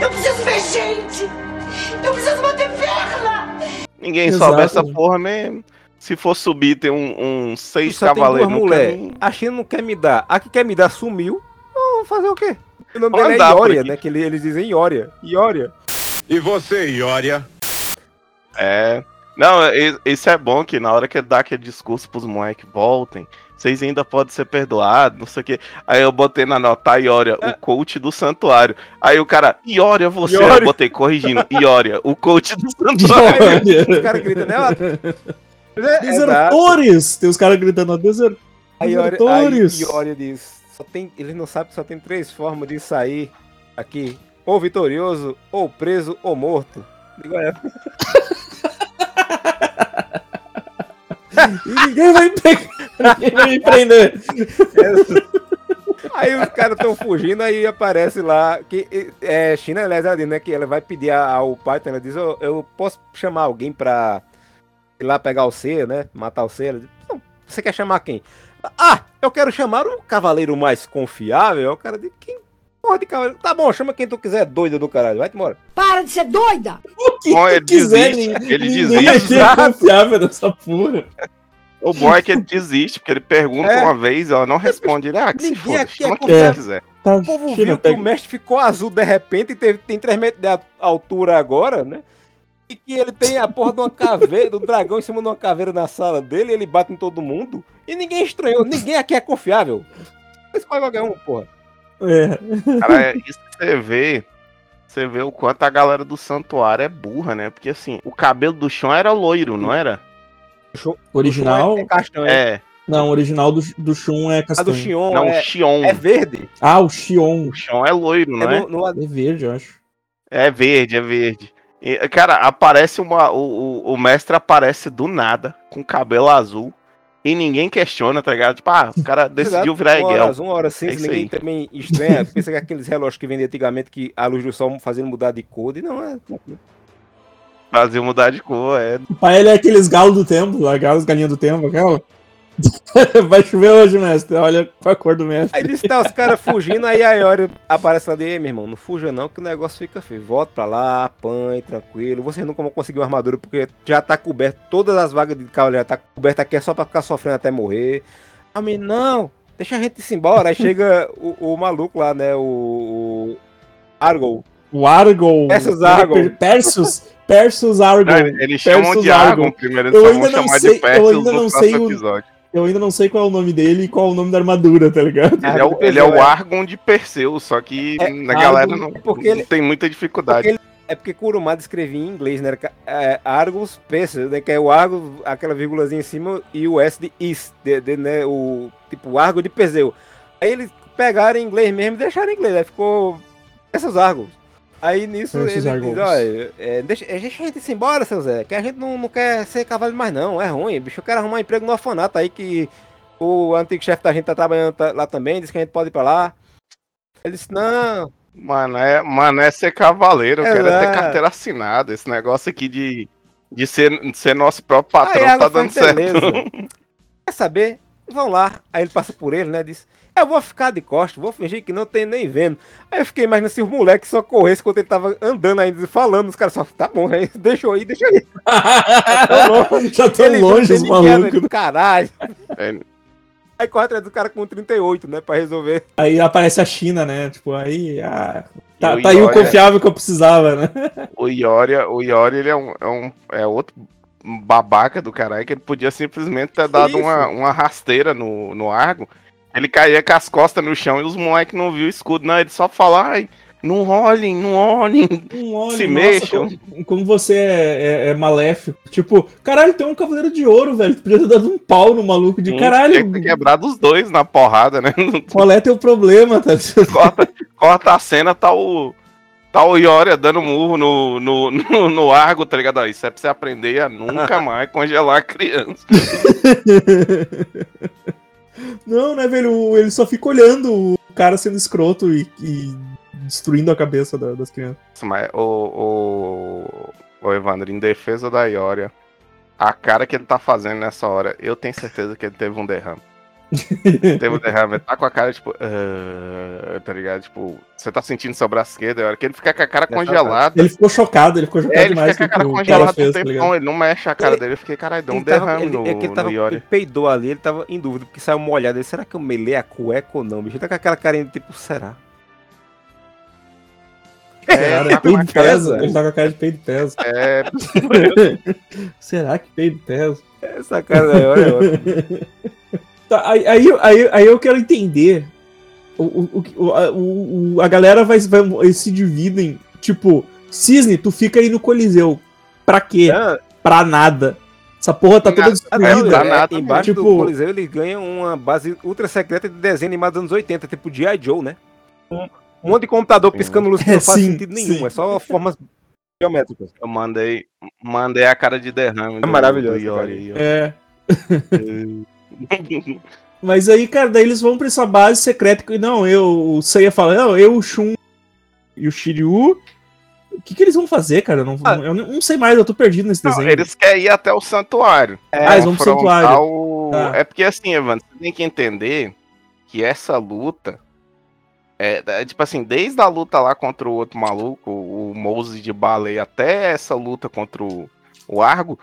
Eu preciso ver gente! Eu preciso bater perna! Ninguém Exato. sobe essa porra mesmo. Se for subir, tem um, um seis Só tem duas cavaleiros no mulher. caminho. A China não quer me dar. A que quer me dar sumiu. Eu vou fazer o quê? O nome dele é Ioria, né? Que ele- eles dizem Ioria. Ioria. E você, Ioria? É. Não, isso é bom que na hora que dá aquele discurso pros moleques, voltem, vocês ainda podem ser perdoados, não sei o quê. Aí eu botei na nota Ioria, o coach do santuário. Aí o cara, Ioria você, Ioria. eu botei corrigindo, Ioria, o coach do santuário. Os caras gritam, né? ó, É, Desertores! Tem os caras gritando, ó, desert... Aí Iori, aí desertores! Iori diz, só tem, ele não sabe que só tem três formas de sair aqui. Ou vitorioso, ou preso, ou morto. Digo, é. E ninguém vai me pegar, ninguém vai me prender. Aí os caras estão fugindo, aí aparece lá, que é China, aliás, ela diz, né, que ela vai pedir ao pai, ela diz, eu, eu posso chamar alguém pra ir lá pegar o C, né, matar o C? Ela diz, "Não, você quer chamar quem? Ah, eu quero chamar o cavaleiro mais confiável. O cara diz, quem porra de cavaleiro? Tá bom, chama quem tu quiser, doida do caralho, vai-te embora. Para de ser doida! O que Bom, ele quiser, desiste, ele desiste. é confiável nessa porra. O bom é que ele desiste, porque ele pergunta É. uma vez, ela não responde. Ele, ah, que se Ninguém foda, aqui é chama quem confiável. você quiser. Tá, O povo China, viu que pega- o mestre ficou azul de repente e teve, tem 3 metros de altura agora, né? E que ele tem a porra de uma caveira, do dragão em cima de uma caveira na sala dele, e ele bate em todo mundo. E ninguém estranhou, ninguém aqui é confiável. Isso pode qualquer um, porra. É. Cara, é isso que você vê. Você vê o quanto a galera do santuário é burra, né? Porque assim, o cabelo do chão era loiro, não era? Original? É castanho. É. Não, o original do, do Shun é A castanho. do Xion Não, é, o Xion. é verde. Ah, o Xion. O chão é loiro, não É é? no- no- É verde, eu acho. É verde, é verde. E, cara, aparece uma. O, o, o mestre aparece do nada, com cabelo azul. E ninguém questiona, tá ligado? Tipo, ah, o cara decidiu virar uma hora Egel. azul, uma hora É cinza, isso ninguém aí. também estranha. Pensa que aqueles relógios que vendia antigamente que a luz do sol fazendo mudar de cor. E não é. Brasil mudar de cor, é. Pai ele é aqueles galos do tempo, aquelas galinhas do tempo, aquela. Vai chover hoje, mestre. Olha a cor do mestre. Aí disse, tá os caras fugindo, aí a Iori aparece lá de, "Ei, meu irmão, não fuja não, que o negócio fica feio. Volta pra lá, apanhe, tranquilo. Vocês nunca vão conseguir uma armadura, porque já tá coberto, todas as vagas de cavaleiro já tá coberta aqui, é só pra ficar sofrendo até morrer. A mim, não, deixa a gente ir embora. Aí chega o, o maluco lá, né, o... o Argol. O Argon. Persus Argon. Persus. Persus Argon. Não, eles chamam Persus de Argon primeiro, eles Eu ainda não sei, eu ainda não sei o, episódio. Eu ainda não sei qual é o nome dele e qual é o nome da armadura, tá ligado? Ele é, o, ele é o Argon de Perseu, só que É, a galera Argon, não, porque não ele- tem muita dificuldade. Porque ele- é porque Kurumada escrevia em inglês, né? É, Argus Perseus, né? Que é o Argus, aquela vírgulazinha em cima, e o S de Is, de, de, né? O tipo Argo de Perseu. Aí eles pegaram em inglês mesmo e deixaram em inglês, aí ficou essas Argos. Aí nisso ele diz, olha, é, deixa, deixa a gente ir embora, seu Zé, que a gente não, não quer ser cavaleiro mais não, é ruim, bicho, eu quero arrumar emprego no orfanato aí que o antigo chefe da gente tá trabalhando tá- lá também, disse que a gente pode ir pra lá. Ele disse, não, Mano, é, mano, é ser cavaleiro, eu quero é ter carteira assinada. Esse negócio aqui de, de ser, de ser nosso próprio patrão Aí tá dando certo. Quer saber? Vão lá. Aí ele passa por ele, né? Diz: Eu vou ficar de costas, vou fingir que não tem nem vendo. Aí eu fiquei imaginando se os moleques só corressem quando ele tava andando ainda, falando. Os caras só, tá bom, aí, deixa eu ir, deixa eu ir. Já tão Ele longe não os tem ninguém, malucos. velho, Caralho. É, Aí corre atrás do cara com 38, né? Pra resolver. Aí aparece a China, né? Tipo, aí. Ah, tá, o tá aí o confiável que eu precisava, né? o Ioria, o Iori, ele é um, é um é outro babaca do caralho que ele podia simplesmente ter dado Isso. uma, uma rasteira no, no Argo. Ele caía com as costas no chão e os moleques não viu o escudo. Não, ele só fala, ai, não olhem, não olhem. Um olho, Se nossa, mexam. Como, como você é, é- é maléfico. Tipo, caralho, tem um cavaleiro de ouro, velho. Tu podia ter dado um pau no maluco de caralho. que ter quebrado os dois na porrada, né? Qual é teu problema, tá? corta, corta a cena, tá o. Tá o Ioria dando murro no, no, no, no Argo, tá ligado? Ó, Isso é pra você aprender a nunca mais congelar a criança. Não, né, velho? Ele só fica olhando o cara sendo escroto e, e destruindo a cabeça da- das crianças. Mas o, o, o Evandro, em defesa da Ioria, a cara que ele tá fazendo nessa hora, eu tenho certeza que ele teve um derrame. Teve um derrame, ele tá com a cara, tipo, "Ah", tá ligado? Tipo, você tá sentindo seu braço esquerdo, a hora que ele fica com a cara congelada. Ele ficou chocado, ele ficou chocado É, ele demais fica com a cara congelada um tá ele não mexe a cara dele. Eu fiquei, caralho, deu um Ele tava- derrame ele- no, é que ele, tava, no ele peidou ali, ele tava em dúvida, porque saiu molhado. Ele, será que eu melei a cueca ou não? Bicho, ele tá com aquela carinha de tipo, será? Cara, tá com peido pesa. Ele tá com a cara de peido pesa. É. Será que peido pesa? Essa cara é ótima. Tá, aí, aí, aí, aí eu quero entender. O, o, o, a, o- a galera vai, vai eles se dividem. Tipo, Cisne, tu fica aí no Coliseu. Pra quê? Ah, Pra nada. Essa porra tá toda Ah, destruída. não, é, embaixo do tipo, Coliseu ele ganha uma base ultra secreta de desenho animado dos anos 80, tipo G.I. Joe, né? Um um monte de computador piscando luz que não É, faz sim, sentido nenhum, sim. é só formas geométricas. Eu mandei, mandei a cara de derrame. É maravilhoso, cara. aí, ó. É. Mas aí, cara, daí eles vão pra essa base secreta. e Não, eu, o Seiya fala, não, eu, o Shun e o Shiryu. O que, que eles vão fazer, cara? Eu não, eu não- sei mais, eu tô perdido nesse Não, desenho. eles querem ir até o santuário. Ah, eles vão pro santuário. o- Tá. É porque assim, Evandro, você tem que entender que essa luta. É, é, tipo assim, desde a luta lá contra o outro maluco, o Moses de baleia, até essa luta contra o, o Argo,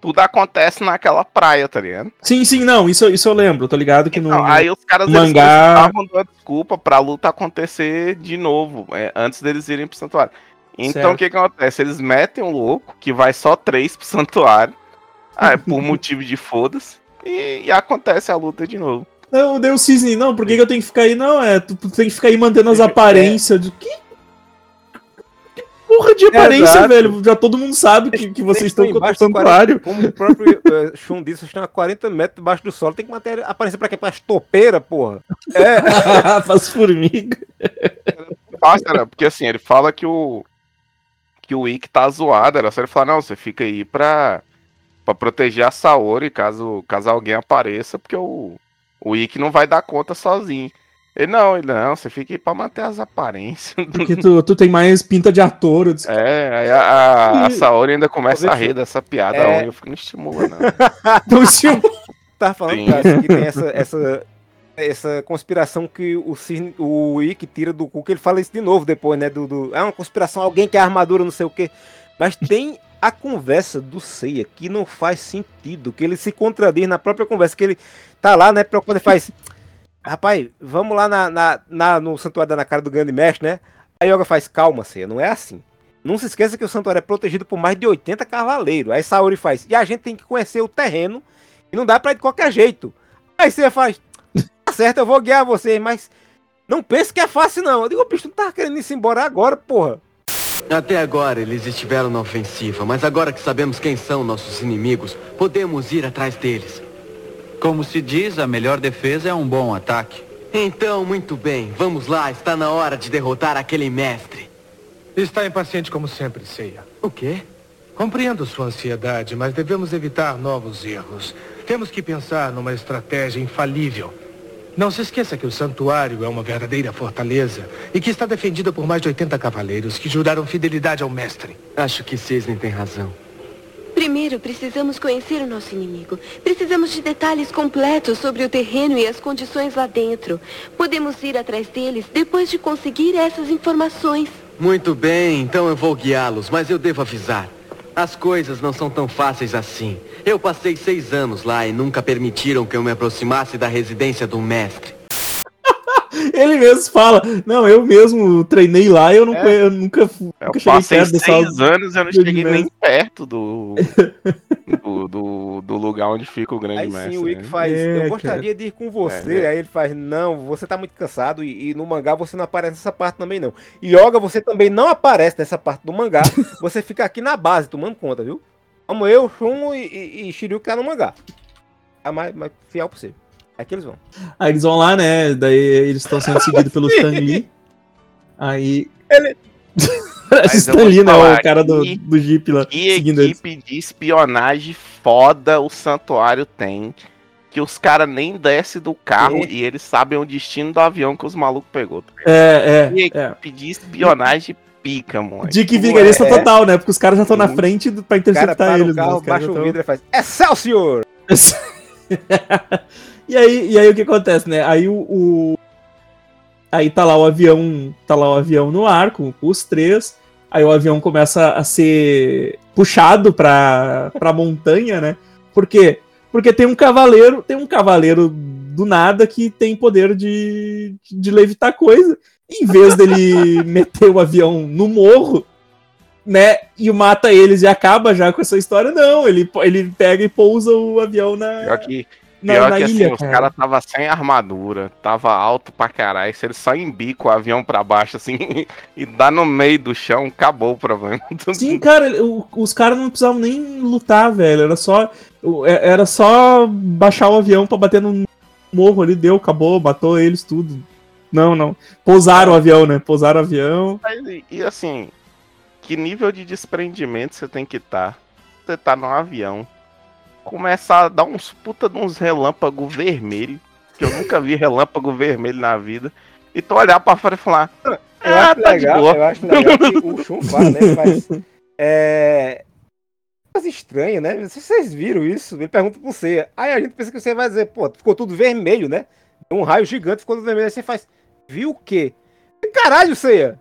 tudo acontece naquela praia, tá ligado? Sim, sim, não, isso, isso eu lembro, tô ligado que no, Não, aí os caras no mangá. de uma desculpa pra luta acontecer de novo, é, antes deles irem pro santuário. Então o que, que acontece? Eles metem um louco que vai só três pro santuário, ah, por motivo de foda-se, e, e acontece a luta de novo. Não, deu o cisne, não, por que, que eu tenho que ficar aí? Não, é, tu, tu tem que ficar aí mantendo as aparências. De... Que... porra de aparência, Exato. velho? Já todo mundo sabe que, que vocês estão contra o embaixo de 40 santuário. Como o próprio Shun disse, vocês estão a 40 metros debaixo do solo. Tem que manter aparecer pra quê? Pra topeira, porra. É. Faz formiga. Né? Porque assim, ele fala que o. Que o Ikki tá zoado. Era só ele falar, não, você fica aí pra. pra proteger a Saori caso, caso alguém apareça, porque o. O Ikki não vai dar conta sozinho. Ele não, ele não, você fica aí pra manter as aparências. Porque tu, tu tem mais pinta de ator. Eu disse, É, aí a, a, a Saori ainda começa a rir dessa piada, É. é... eu fico, não estimula, não. Não estimula. Tava falando, cara, que tem essa, essa, essa conspiração que o, Cisne- o Ikki tira do cu, que ele fala isso de novo depois, né? Do, do, é uma conspiração, alguém quer armadura, não sei o quê. Mas tem a conversa do Seiya que não faz sentido, que ele se contradiz na própria conversa, que ele tá lá, né, preocupado e faz. Rapaz, vamos lá na, na, na- no santuário da na cara do grande mestre, né? Aí Yoga faz, calma, Seiya, não é assim. Não se esqueça que o santuário é protegido por mais de 80 cavaleiros. Aí Saori faz, e a gente tem que conhecer o terreno e não dá pra ir de qualquer jeito. Aí você faz, tá certo, eu vou guiar vocês, mas não pense que é fácil não. Eu digo, bicho, não tá querendo ir embora agora, porra. Até agora eles estiveram na ofensiva, mas agora que sabemos quem são nossos inimigos, podemos ir atrás deles. Como se diz, a melhor defesa é um bom ataque. Então, muito bem, vamos lá, está na hora de derrotar aquele mestre. Está impaciente como sempre, Seiya. O quê? Compreendo sua ansiedade, mas devemos evitar novos erros. Temos que pensar numa estratégia infalível. Não se esqueça que o santuário é uma verdadeira fortaleza e que está defendida por mais de 80 cavaleiros que juraram fidelidade ao mestre. Acho que Cisne tem razão. Primeiro, precisamos conhecer o nosso inimigo. Precisamos de detalhes completos sobre o terreno e as condições lá dentro. Podemos ir atrás deles depois de conseguir essas informações. Muito bem, então eu vou guiá-los, mas eu devo avisar. As coisas não são tão fáceis assim. Eu passei seis anos lá e nunca permitiram que eu me aproximasse da residência do mestre. Ele mesmo fala, não, eu mesmo treinei lá e eu, não É. eu nunca, Eu nunca cheguei passei perto dessa seis anos e eu não cheguei nem perto do, do, do, do lugar onde fica o grande Aí mestre. sim o Ikki né? faz, É, eu gostaria de ir com você. É, Aí ele faz, não, você tá muito cansado e, e no mangá você não aparece nessa parte também não. Yoga, você também não aparece nessa parte do mangá. você fica aqui na base, tomando conta, viu? Vamos eu, Shun e, e, e Shiryu que tá no mangá. É mais, mais fiel pra você. É que eles vão. Aí eles vão lá, né? Daí eles estão sendo seguidos pelo Stan Lee. Aí. Ele. Stan Lee, né? O cara do, que- do Jeep lá. Que seguindo eles. equipe de espionagem foda o santuário tem. Que os caras nem descem do carro É. e eles sabem o destino do avião que os malucos pegou. É, Que é, é. equipe de espionagem pica, mano. Dick Vigarista é. total, né? Porque os caras já estão na frente do- pra O cara interceptar para eles. né? carro, Os caras baixa o tão- vidro e faz, Excelsior! e, aí, e aí o que acontece, né? Aí o, o- Aí tá lá o avião. Tá lá o avião no ar com os três. Aí o avião começa a ser puxado pra, pra montanha, né? Por quê? Porque tem um cavaleiro, tem um cavaleiro do nada que tem poder de, de levitar coisa. Em vez dele meter o avião no morro, né? E mata eles e acaba já com essa história, não. Ele, ele pega e pousa o avião na. Pior que, na, Pior na que assim, ilha, os cara. caras tava sem armadura, tava alto pra caralho. Se ele só embica o avião pra baixo, assim, e dá no meio do chão, acabou o problema. Sim, cara, o- os caras não precisavam nem lutar, velho. Era só. é- Era só baixar o avião pra bater no morro ali, deu, acabou, matou eles tudo. Não, não. Pousaram o avião, né? Pousaram o avião. E assim, que nível de desprendimento você tem que estar? Você tá num avião, começa a dar uns puta de uns relâmpagos vermelhos, que eu nunca vi relâmpago vermelho na vida, e tu olhar pra fora e falar. Eu Ah, acho tá legal, eu acho legal que o Shun fala, né? Faz, é. Coisa estranha, né? Não sei se vocês viram isso. Ele pergunta pro você. Aí a gente pensa que você vai dizer, pô, ficou tudo vermelho, né? Um raio gigante ficou tudo vermelho. Aí você faz. Viu o quê? Caralho, Ceia!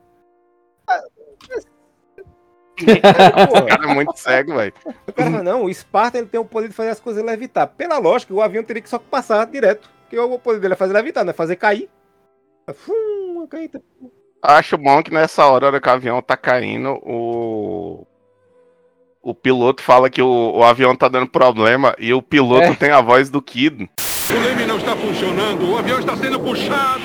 o cara é muito cego, velho. O cara fala, não, o Sparta ele tem o poder de fazer as coisas levitar. Pela lógica, o avião teria que só passar direto. Porque o poder dele é fazer levitar, não é fazer cair. Fum, cair. Acho bom que nessa hora, hora que o avião tá caindo, o. O piloto fala que o, o avião tá dando problema e o piloto É. tem a voz do Kid. O leme não está funcionando, o avião está sendo puxado.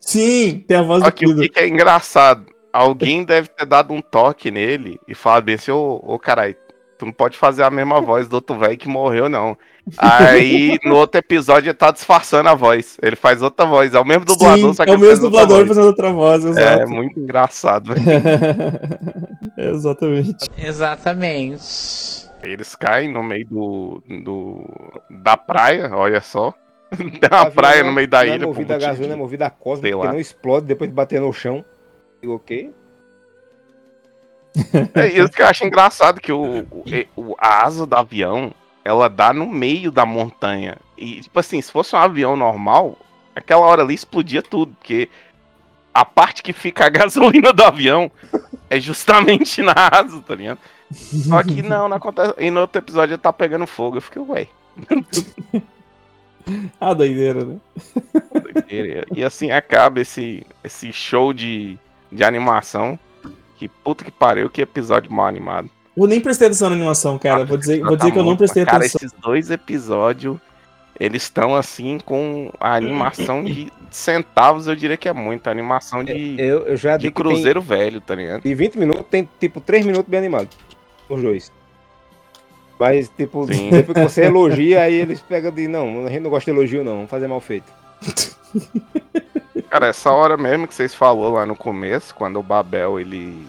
Sim, tem a voz Só do que o Kido. que que é engraçado? Alguém deve ter dado um toque nele e falado bem assim, ô, ô caralho, tu não pode fazer a mesma voz do outro velho que morreu, não. Aí no outro episódio ele tá disfarçando a voz. Ele faz outra voz. É o mesmo dublador, Sim, só que é o mesmo dublador fazendo outra voz, É exato. muito engraçado, velho. Exatamente. Exatamente. Eles caem no meio do, do da praia, olha só. Tem uma praia não- no meio da não ilha. É por movido a gasolina, é movido a cosmo, porque lá. não explode depois de bater no chão. Digo, ok. É isso que eu acho engraçado, que o, o- a asa do avião, ela dá no meio da montanha. E, tipo assim, se fosse um avião normal, aquela hora ali explodia tudo, porque a parte que fica a gasolina do avião é justamente na asa, tá ligado? Só que não, não acontece. E no outro episódio ele tá pegando fogo. Eu fiquei, ué. Ah, doideira, né? E assim acaba esse, esse show de, de animação. Que puta que pariu, que episódio mal animado. Eu nem prestei atenção na animação, cara. Vou dizer, vou dizer que eu não muito- prestei cara, atenção. esses dois episódios, eles estão assim com a animação de centavos, eu diria que é muito. A animação de, Eu, eu já de cruzeiro velho, tá ligado? De 20 minutos, tem tipo 3 minutos bem animados. Os dois. Mas, tipo, depois que você elogia, aí eles pegam de. Não, a gente não gosta de elogio, não. Vamos fazer mal feito. Cara, essa hora mesmo que vocês falou lá no começo, quando o Babel ele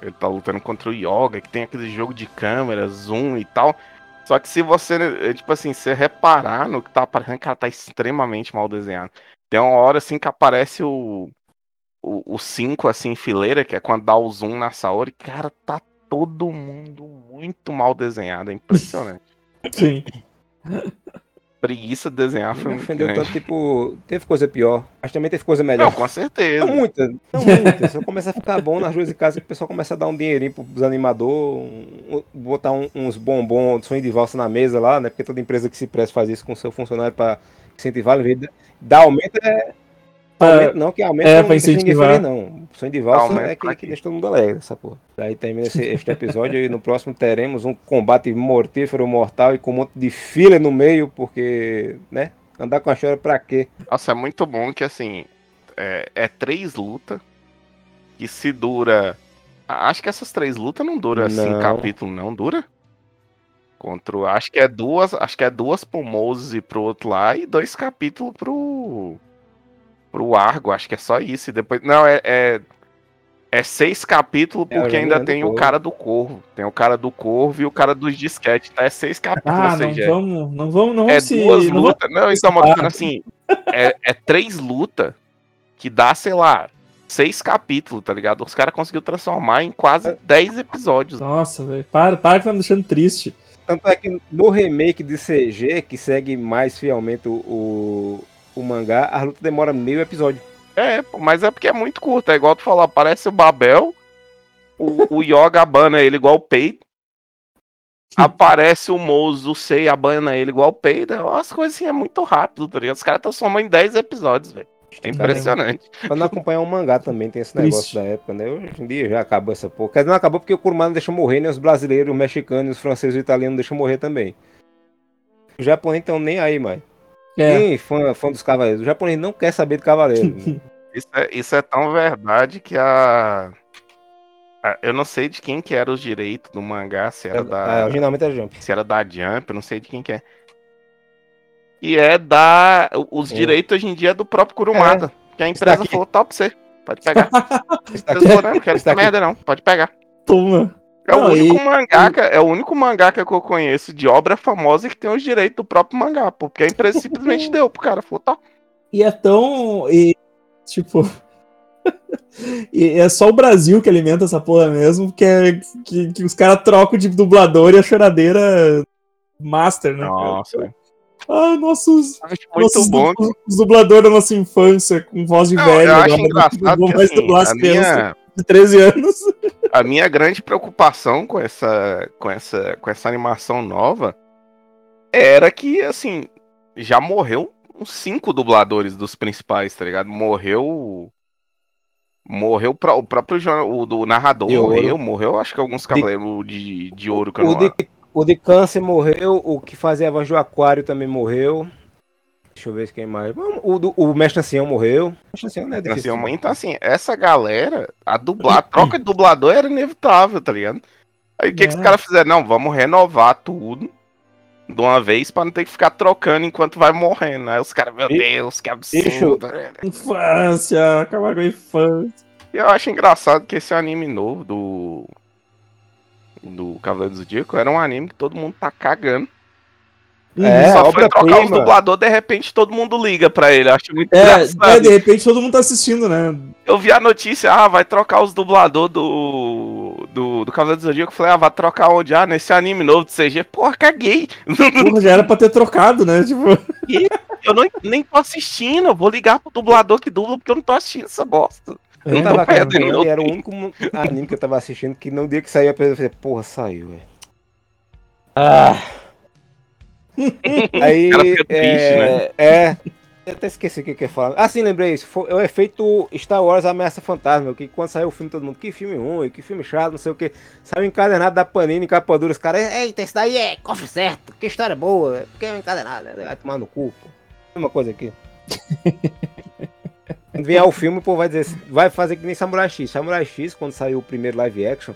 ele tá lutando contra o Yoga, que tem aquele jogo de câmera, zoom e tal. Só que se você, eh, tipo assim, você reparar no que tá aparecendo, cara, tá extremamente mal desenhado. Tem uma hora assim que aparece o o 5 assim em fileira, que é quando dá o zoom na Saori, cara, tá todo mundo muito mal desenhado, é impressionante. Sim. Preguiça de desenhar foi muito ofendeu grande. tanto, tipo, teve coisa pior. Mas também teve coisa melhor. Não, com certeza. Não muita, não muita. A ficar bom nas duas de casa que o pessoal começa a dar um dinheirinho pros animadores, um- botar um- uns bombons de sonho de valsa na mesa lá, né? Porque toda empresa que se presta faz isso com seu funcionário pra incentivar, em vez de dar aumento é. Aumento não, que aumento é, não pra deixa ninguém incentivar. feliz, não. Sonho de valsa Aumento é que, que deixa todo mundo alegre, essa porra. Daí termina esse, este episódio e no próximo teremos um combate mortífero mortal e com um monte de fila no meio, porque, né? Andar com a chora pra quê? Nossa, é muito bom que assim. É, é três lutas. Que se dura. Acho que essas três lutas não duram cinco Não. capítulos, não dura? Contra o- Acho que é duas. Acho que é duas pro Moses e pro outro lá e dois capítulos pro. Pro Argo. Acho que é só isso. E depois. Não, é. É, é seis capítulos É, porque me ainda tem o cara do Corvo. Tem o cara do Corvo e o cara dos disquetes. Tá? É seis capítulos. Ah, não seja, vamos, não vamos, não é vamos se... duas não lutas. Não, então, eu tô falando assim, é, é três lutas que dá, sei lá, seis capítulos, tá ligado? Os caras conseguiram transformar em É. quase dez episódios. Nossa, velho. Para, para que tá me deixando triste. Tanto é que no remake de CG, que segue mais fielmente o, o, o mangá, a luta demora meio episódio. É, mas é porque é muito curto. É igual tu falou, aparece o Babel, o, o Yoga abana ele igual o peito. Aparece o Mozo, o Sei abana ele igual o peito. As coisas assim é muito rápido, tá ligado? Os caras transformam em 10 episódios, velho. É impressionante. Pra não acompanhar o mangá também, tem esse negócio da época, né? Hoje em dia já acabou essa porra. Quer dizer, não acabou porque o Kurumada não deixa morrer, nem os brasileiros, os mexicanos, os franceses e os italianos deixam morrer também. Os japoneses estão nem aí, mais. É. Quem fã, fã dos cavaleiros? O japonês não quer saber de cavaleiro. Isso é, isso é tão verdade que a... a- Eu não sei de quem que era os direitos do mangá, se era É, da. originalmente era Jump. Se era da Jump, eu não sei de quem que é. E é da. Os Sim. direitos hoje em dia é do próprio Kurumada. Que a empresa falou, top pra você. Pode pegar. Daqui- não, quero essa merda não. Pode pegar. Toma. É o Não, único e- mangaka, é o único mangaka que eu conheço de obra famosa que tem os direitos do próprio mangá, porque a empresa simplesmente deu pro cara, falou, tá. E é tão. E, tipo. e é só o Brasil que alimenta essa porra mesmo, que, é, que, que os caras trocam de dublador e a choradeira master, né? cara? Nossa. Ah, nossos. muito nossos bom. da nossa infância, com voz de Não, velho. eu acho agora, engraçado não vão que, mais assim, dublar as a minha- de 13 anos. A minha grande preocupação com essa, com essa, com essa animação nova era que, assim, já morreu uns cinco dubladores dos principais, tá ligado? Morreu. Morreu pra- o próprio jornal- o do narrador De ouro. morreu, morreu, acho que alguns cavaleiros de, de ouro que eu O não de, o de câncer morreu, o que fazia a voz do aquário também morreu. Deixa eu ver se quem mais. O, do- o mestre ancião morreu. O mestre ancião não é Assim, difícil. uma- então, assim, essa galera, a, dubla, a troca de dublador era inevitável, tá ligado? Aí o que, que os É. caras fizeram? Não, vamos renovar tudo de uma vez pra não ter que ficar trocando enquanto vai morrendo. Aí os caras, meu E- Deus, que Bicho, absurdo. Infância, acabar com a infância. E eu acho engraçado que esse anime novo do. Do Cavaleiro do Zodíaco era um anime que todo mundo tá cagando. É, Só foi trocar os obra-prima. dubladores, de repente todo mundo liga pra ele. Eu acho muito É, engraçado. é, de repente todo mundo tá assistindo, né? Eu vi a notícia, ah, vai trocar os dubladores do, do, do Cavaleiro do Zodíaco. Eu falei, ah, vai trocar onde? Ah, nesse anime novo de CG. Porra, caguei. Porra, já era pra ter trocado, né? Tipo. E eu não, nem tô assistindo, eu vou ligar pro dublador que dubla, porque eu não tô assistindo essa bosta. Eu não tava perdendo era o único anime que eu tava assistindo que no dia que saiu a pessoa falei, porra, saiu, velho. Ah. Aí. O cara fica triste, é, né? é. Eu até esqueci o que que eu ia falar. Ah, sim, lembrei isso. Foi, é o efeito Star Wars Ameaça Fantasma. Que quando saiu o filme, todo mundo, que filme ruim, que filme chato, não sei o que. Saiu encadernado da Panini, capa dura. Os caras, eita, esse daí é cofre certo, que história boa, porque é encadernado, né? vai tomar no cu. Pô. Mesma coisa aqui. Quando vier o filme, o povo vai dizer, vai fazer que nem Samurai X. Samurai X, quando saiu o primeiro live action,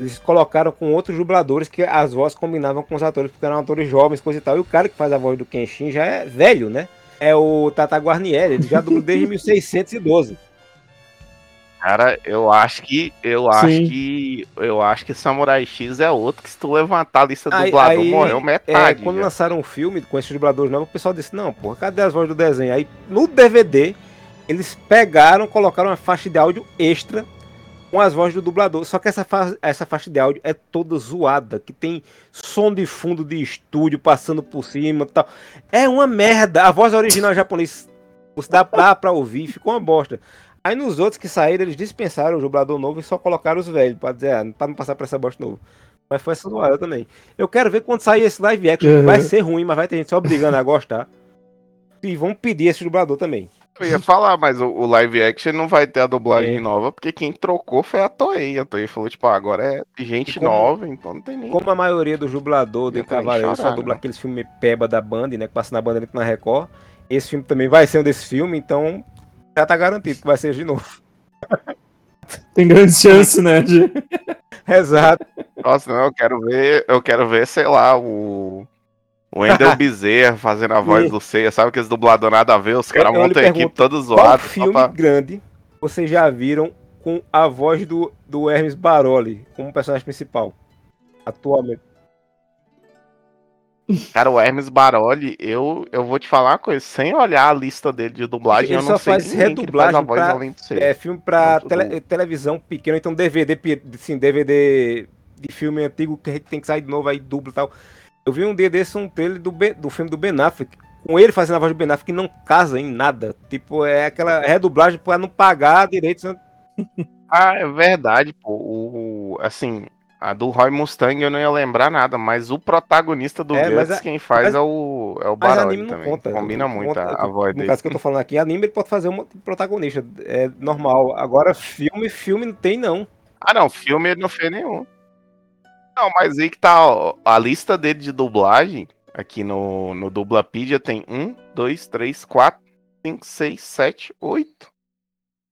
eles colocaram com outros dubladores que as vozes combinavam com os atores, porque eram atores jovens, coisa e tal. E o cara que faz a voz do Kenshin já é velho, né? É o Tata Guarnieri, ele já dubla desde 1612. Cara, eu acho que. Eu acho Sim. que. Eu acho que Samurai X é outro que se tu levantar a lista do Aí- dublador, aí, morreu é, metade. quando já. lançaram um filme com esses dubladores novos, o pessoal disse, não, porra, cadê as vozes do desenho? Aí no DVD, eles pegaram, colocaram uma faixa de áudio extra com as vozes do dublador. Só que essa, fa essa faixa de áudio é toda zoada, que tem som de fundo de estúdio passando por cima tal. É uma merda. A voz original japonês você dá, dá pra ouvir, ficou uma bosta. Aí nos outros que saíram, eles dispensaram o dublador novo e só colocaram os velhos, pra dizer, ah, pra não passar pra essa bosta novo. Mas foi essa zoada também. Eu quero ver quando sair esse live action. Uhum. Vai ser ruim, mas vai ter gente se obrigando a gostar. E vão pedir esse dublador também. Eu ia falar, mas o, o live action não vai ter a É. dublagem nova, porque quem trocou foi a Toei. A Toei falou, tipo, ah, agora é gente como- nova, então não tem nem. Como a maioria dos dubladores de Cavaleiro só chorar, dubla né? aqueles filmes peba da Band, né? Que passa na Band ali na Record. Esse filme também vai ser um desse filme, então já tá garantido que vai ser de novo. Tem grande chance, né? De... Exato. Nossa, não, eu quero ver, eu quero ver, sei lá, o. O Wendel Bezerra fazendo a voz do Ceia, sabe aqueles dublador nada a ver, os caras montam a equipe pergunto, todo Qual filme pra- grande vocês já viram com a voz do, do Hermes Baroli como personagem principal? Atualmente. Cara, o Hermes Baroli, eu, eu vou te falar uma coisa, sem olhar a lista dele de dublagem, Ele eu não só sei faz que ele faz a redublagem voz pra além do é, filme pra tele- televisão pequena, então DVD, sim, DVD de filme antigo que tem que sair de novo aí dublo e tal. Eu vi um dia desse um trailer do, Ben- do filme do Ben Affleck, com ele fazendo a voz do Ben Affleck que não casa em nada. Tipo, é aquela redublagem pra não pagar direitos. Ah, é verdade, pô. O, assim, a do Roy Mustang eu não ia lembrar nada, mas o protagonista do É, Guts, a- quem faz mas- é o, é o Baroli também. conta. Combina muito conta. a, a voz No dele. caso que eu tô falando aqui, anime ele pode fazer um protagonista. É normal. Agora, filme, filme não tem, não. Ah, não, filme ele não fez nenhum. Não, mas aí que tá, ó, a lista dele de dublagem Aqui no, no Dublapedia tem 1, 2, 3, 4, 5, 6, 7, 8,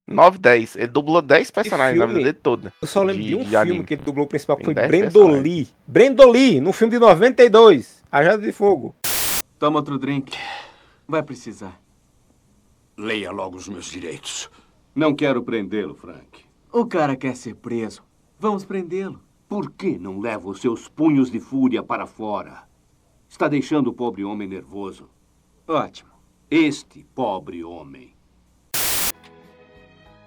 9, 10. Ele dublou 10 personagens na vida dele toda. Eu só lembro de, um filme anime. que ele dublou o principal, que Tem foi 10 Brendoli. Brendoli, no filme de 92, Ajada de Fogo. Toma outro drink. Vai precisar. Leia logo os meus direitos. Não quero prendê-lo, Frank. O cara quer ser preso. Vamos prendê-lo. Por que não leva os seus punhos de fúria para fora? Está deixando o pobre homem nervoso. Ótimo. Este pobre homem.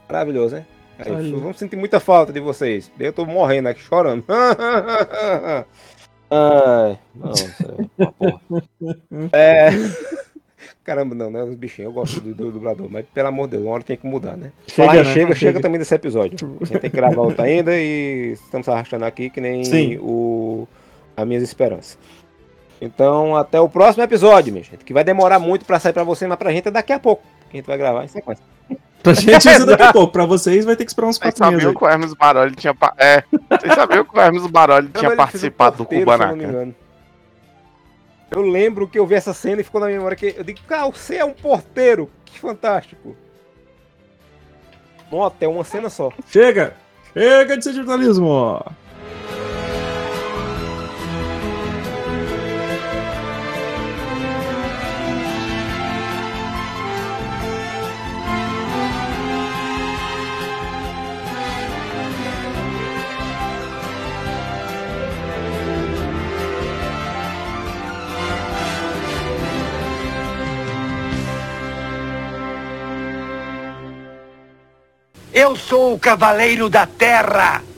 Maravilhoso, né? Aí, vamos sentir muita falta de vocês. Eu tô morrendo aqui, chorando. Ai, nossa, uma porra. É. Caramba, não, né? Os bichinhos, eu gosto do, do dublador, mas pelo amor de Deus, uma hora tem que mudar, né? Chega, Falar né? chega, chega, Chega. também desse episódio. A gente tem que gravar outro ainda e estamos arrastando aqui que nem Sim. o as minhas esperanças. Então, até o próximo episódio, minha gente, que vai demorar muito pra sair pra você, mas pra gente é daqui a pouco, que a gente vai gravar em sequência. Pra gente isso daqui a pouco. Pra vocês vai ter que esperar uns Vocês quatro meses. sabiam aí. que o Hermes Baroli tinha. É, vocês sabiam que o Hermes Baroli tinha participado do porteiro, se eu não me Kubanacan? Eu lembro que eu vi essa cena e ficou na minha memória que eu digo, cara, você é um porteiro. Que fantástico. Um hotel, uma cena só. Chega! Chega de ser jornalismo! Eu sou o Cavaleiro da Terra.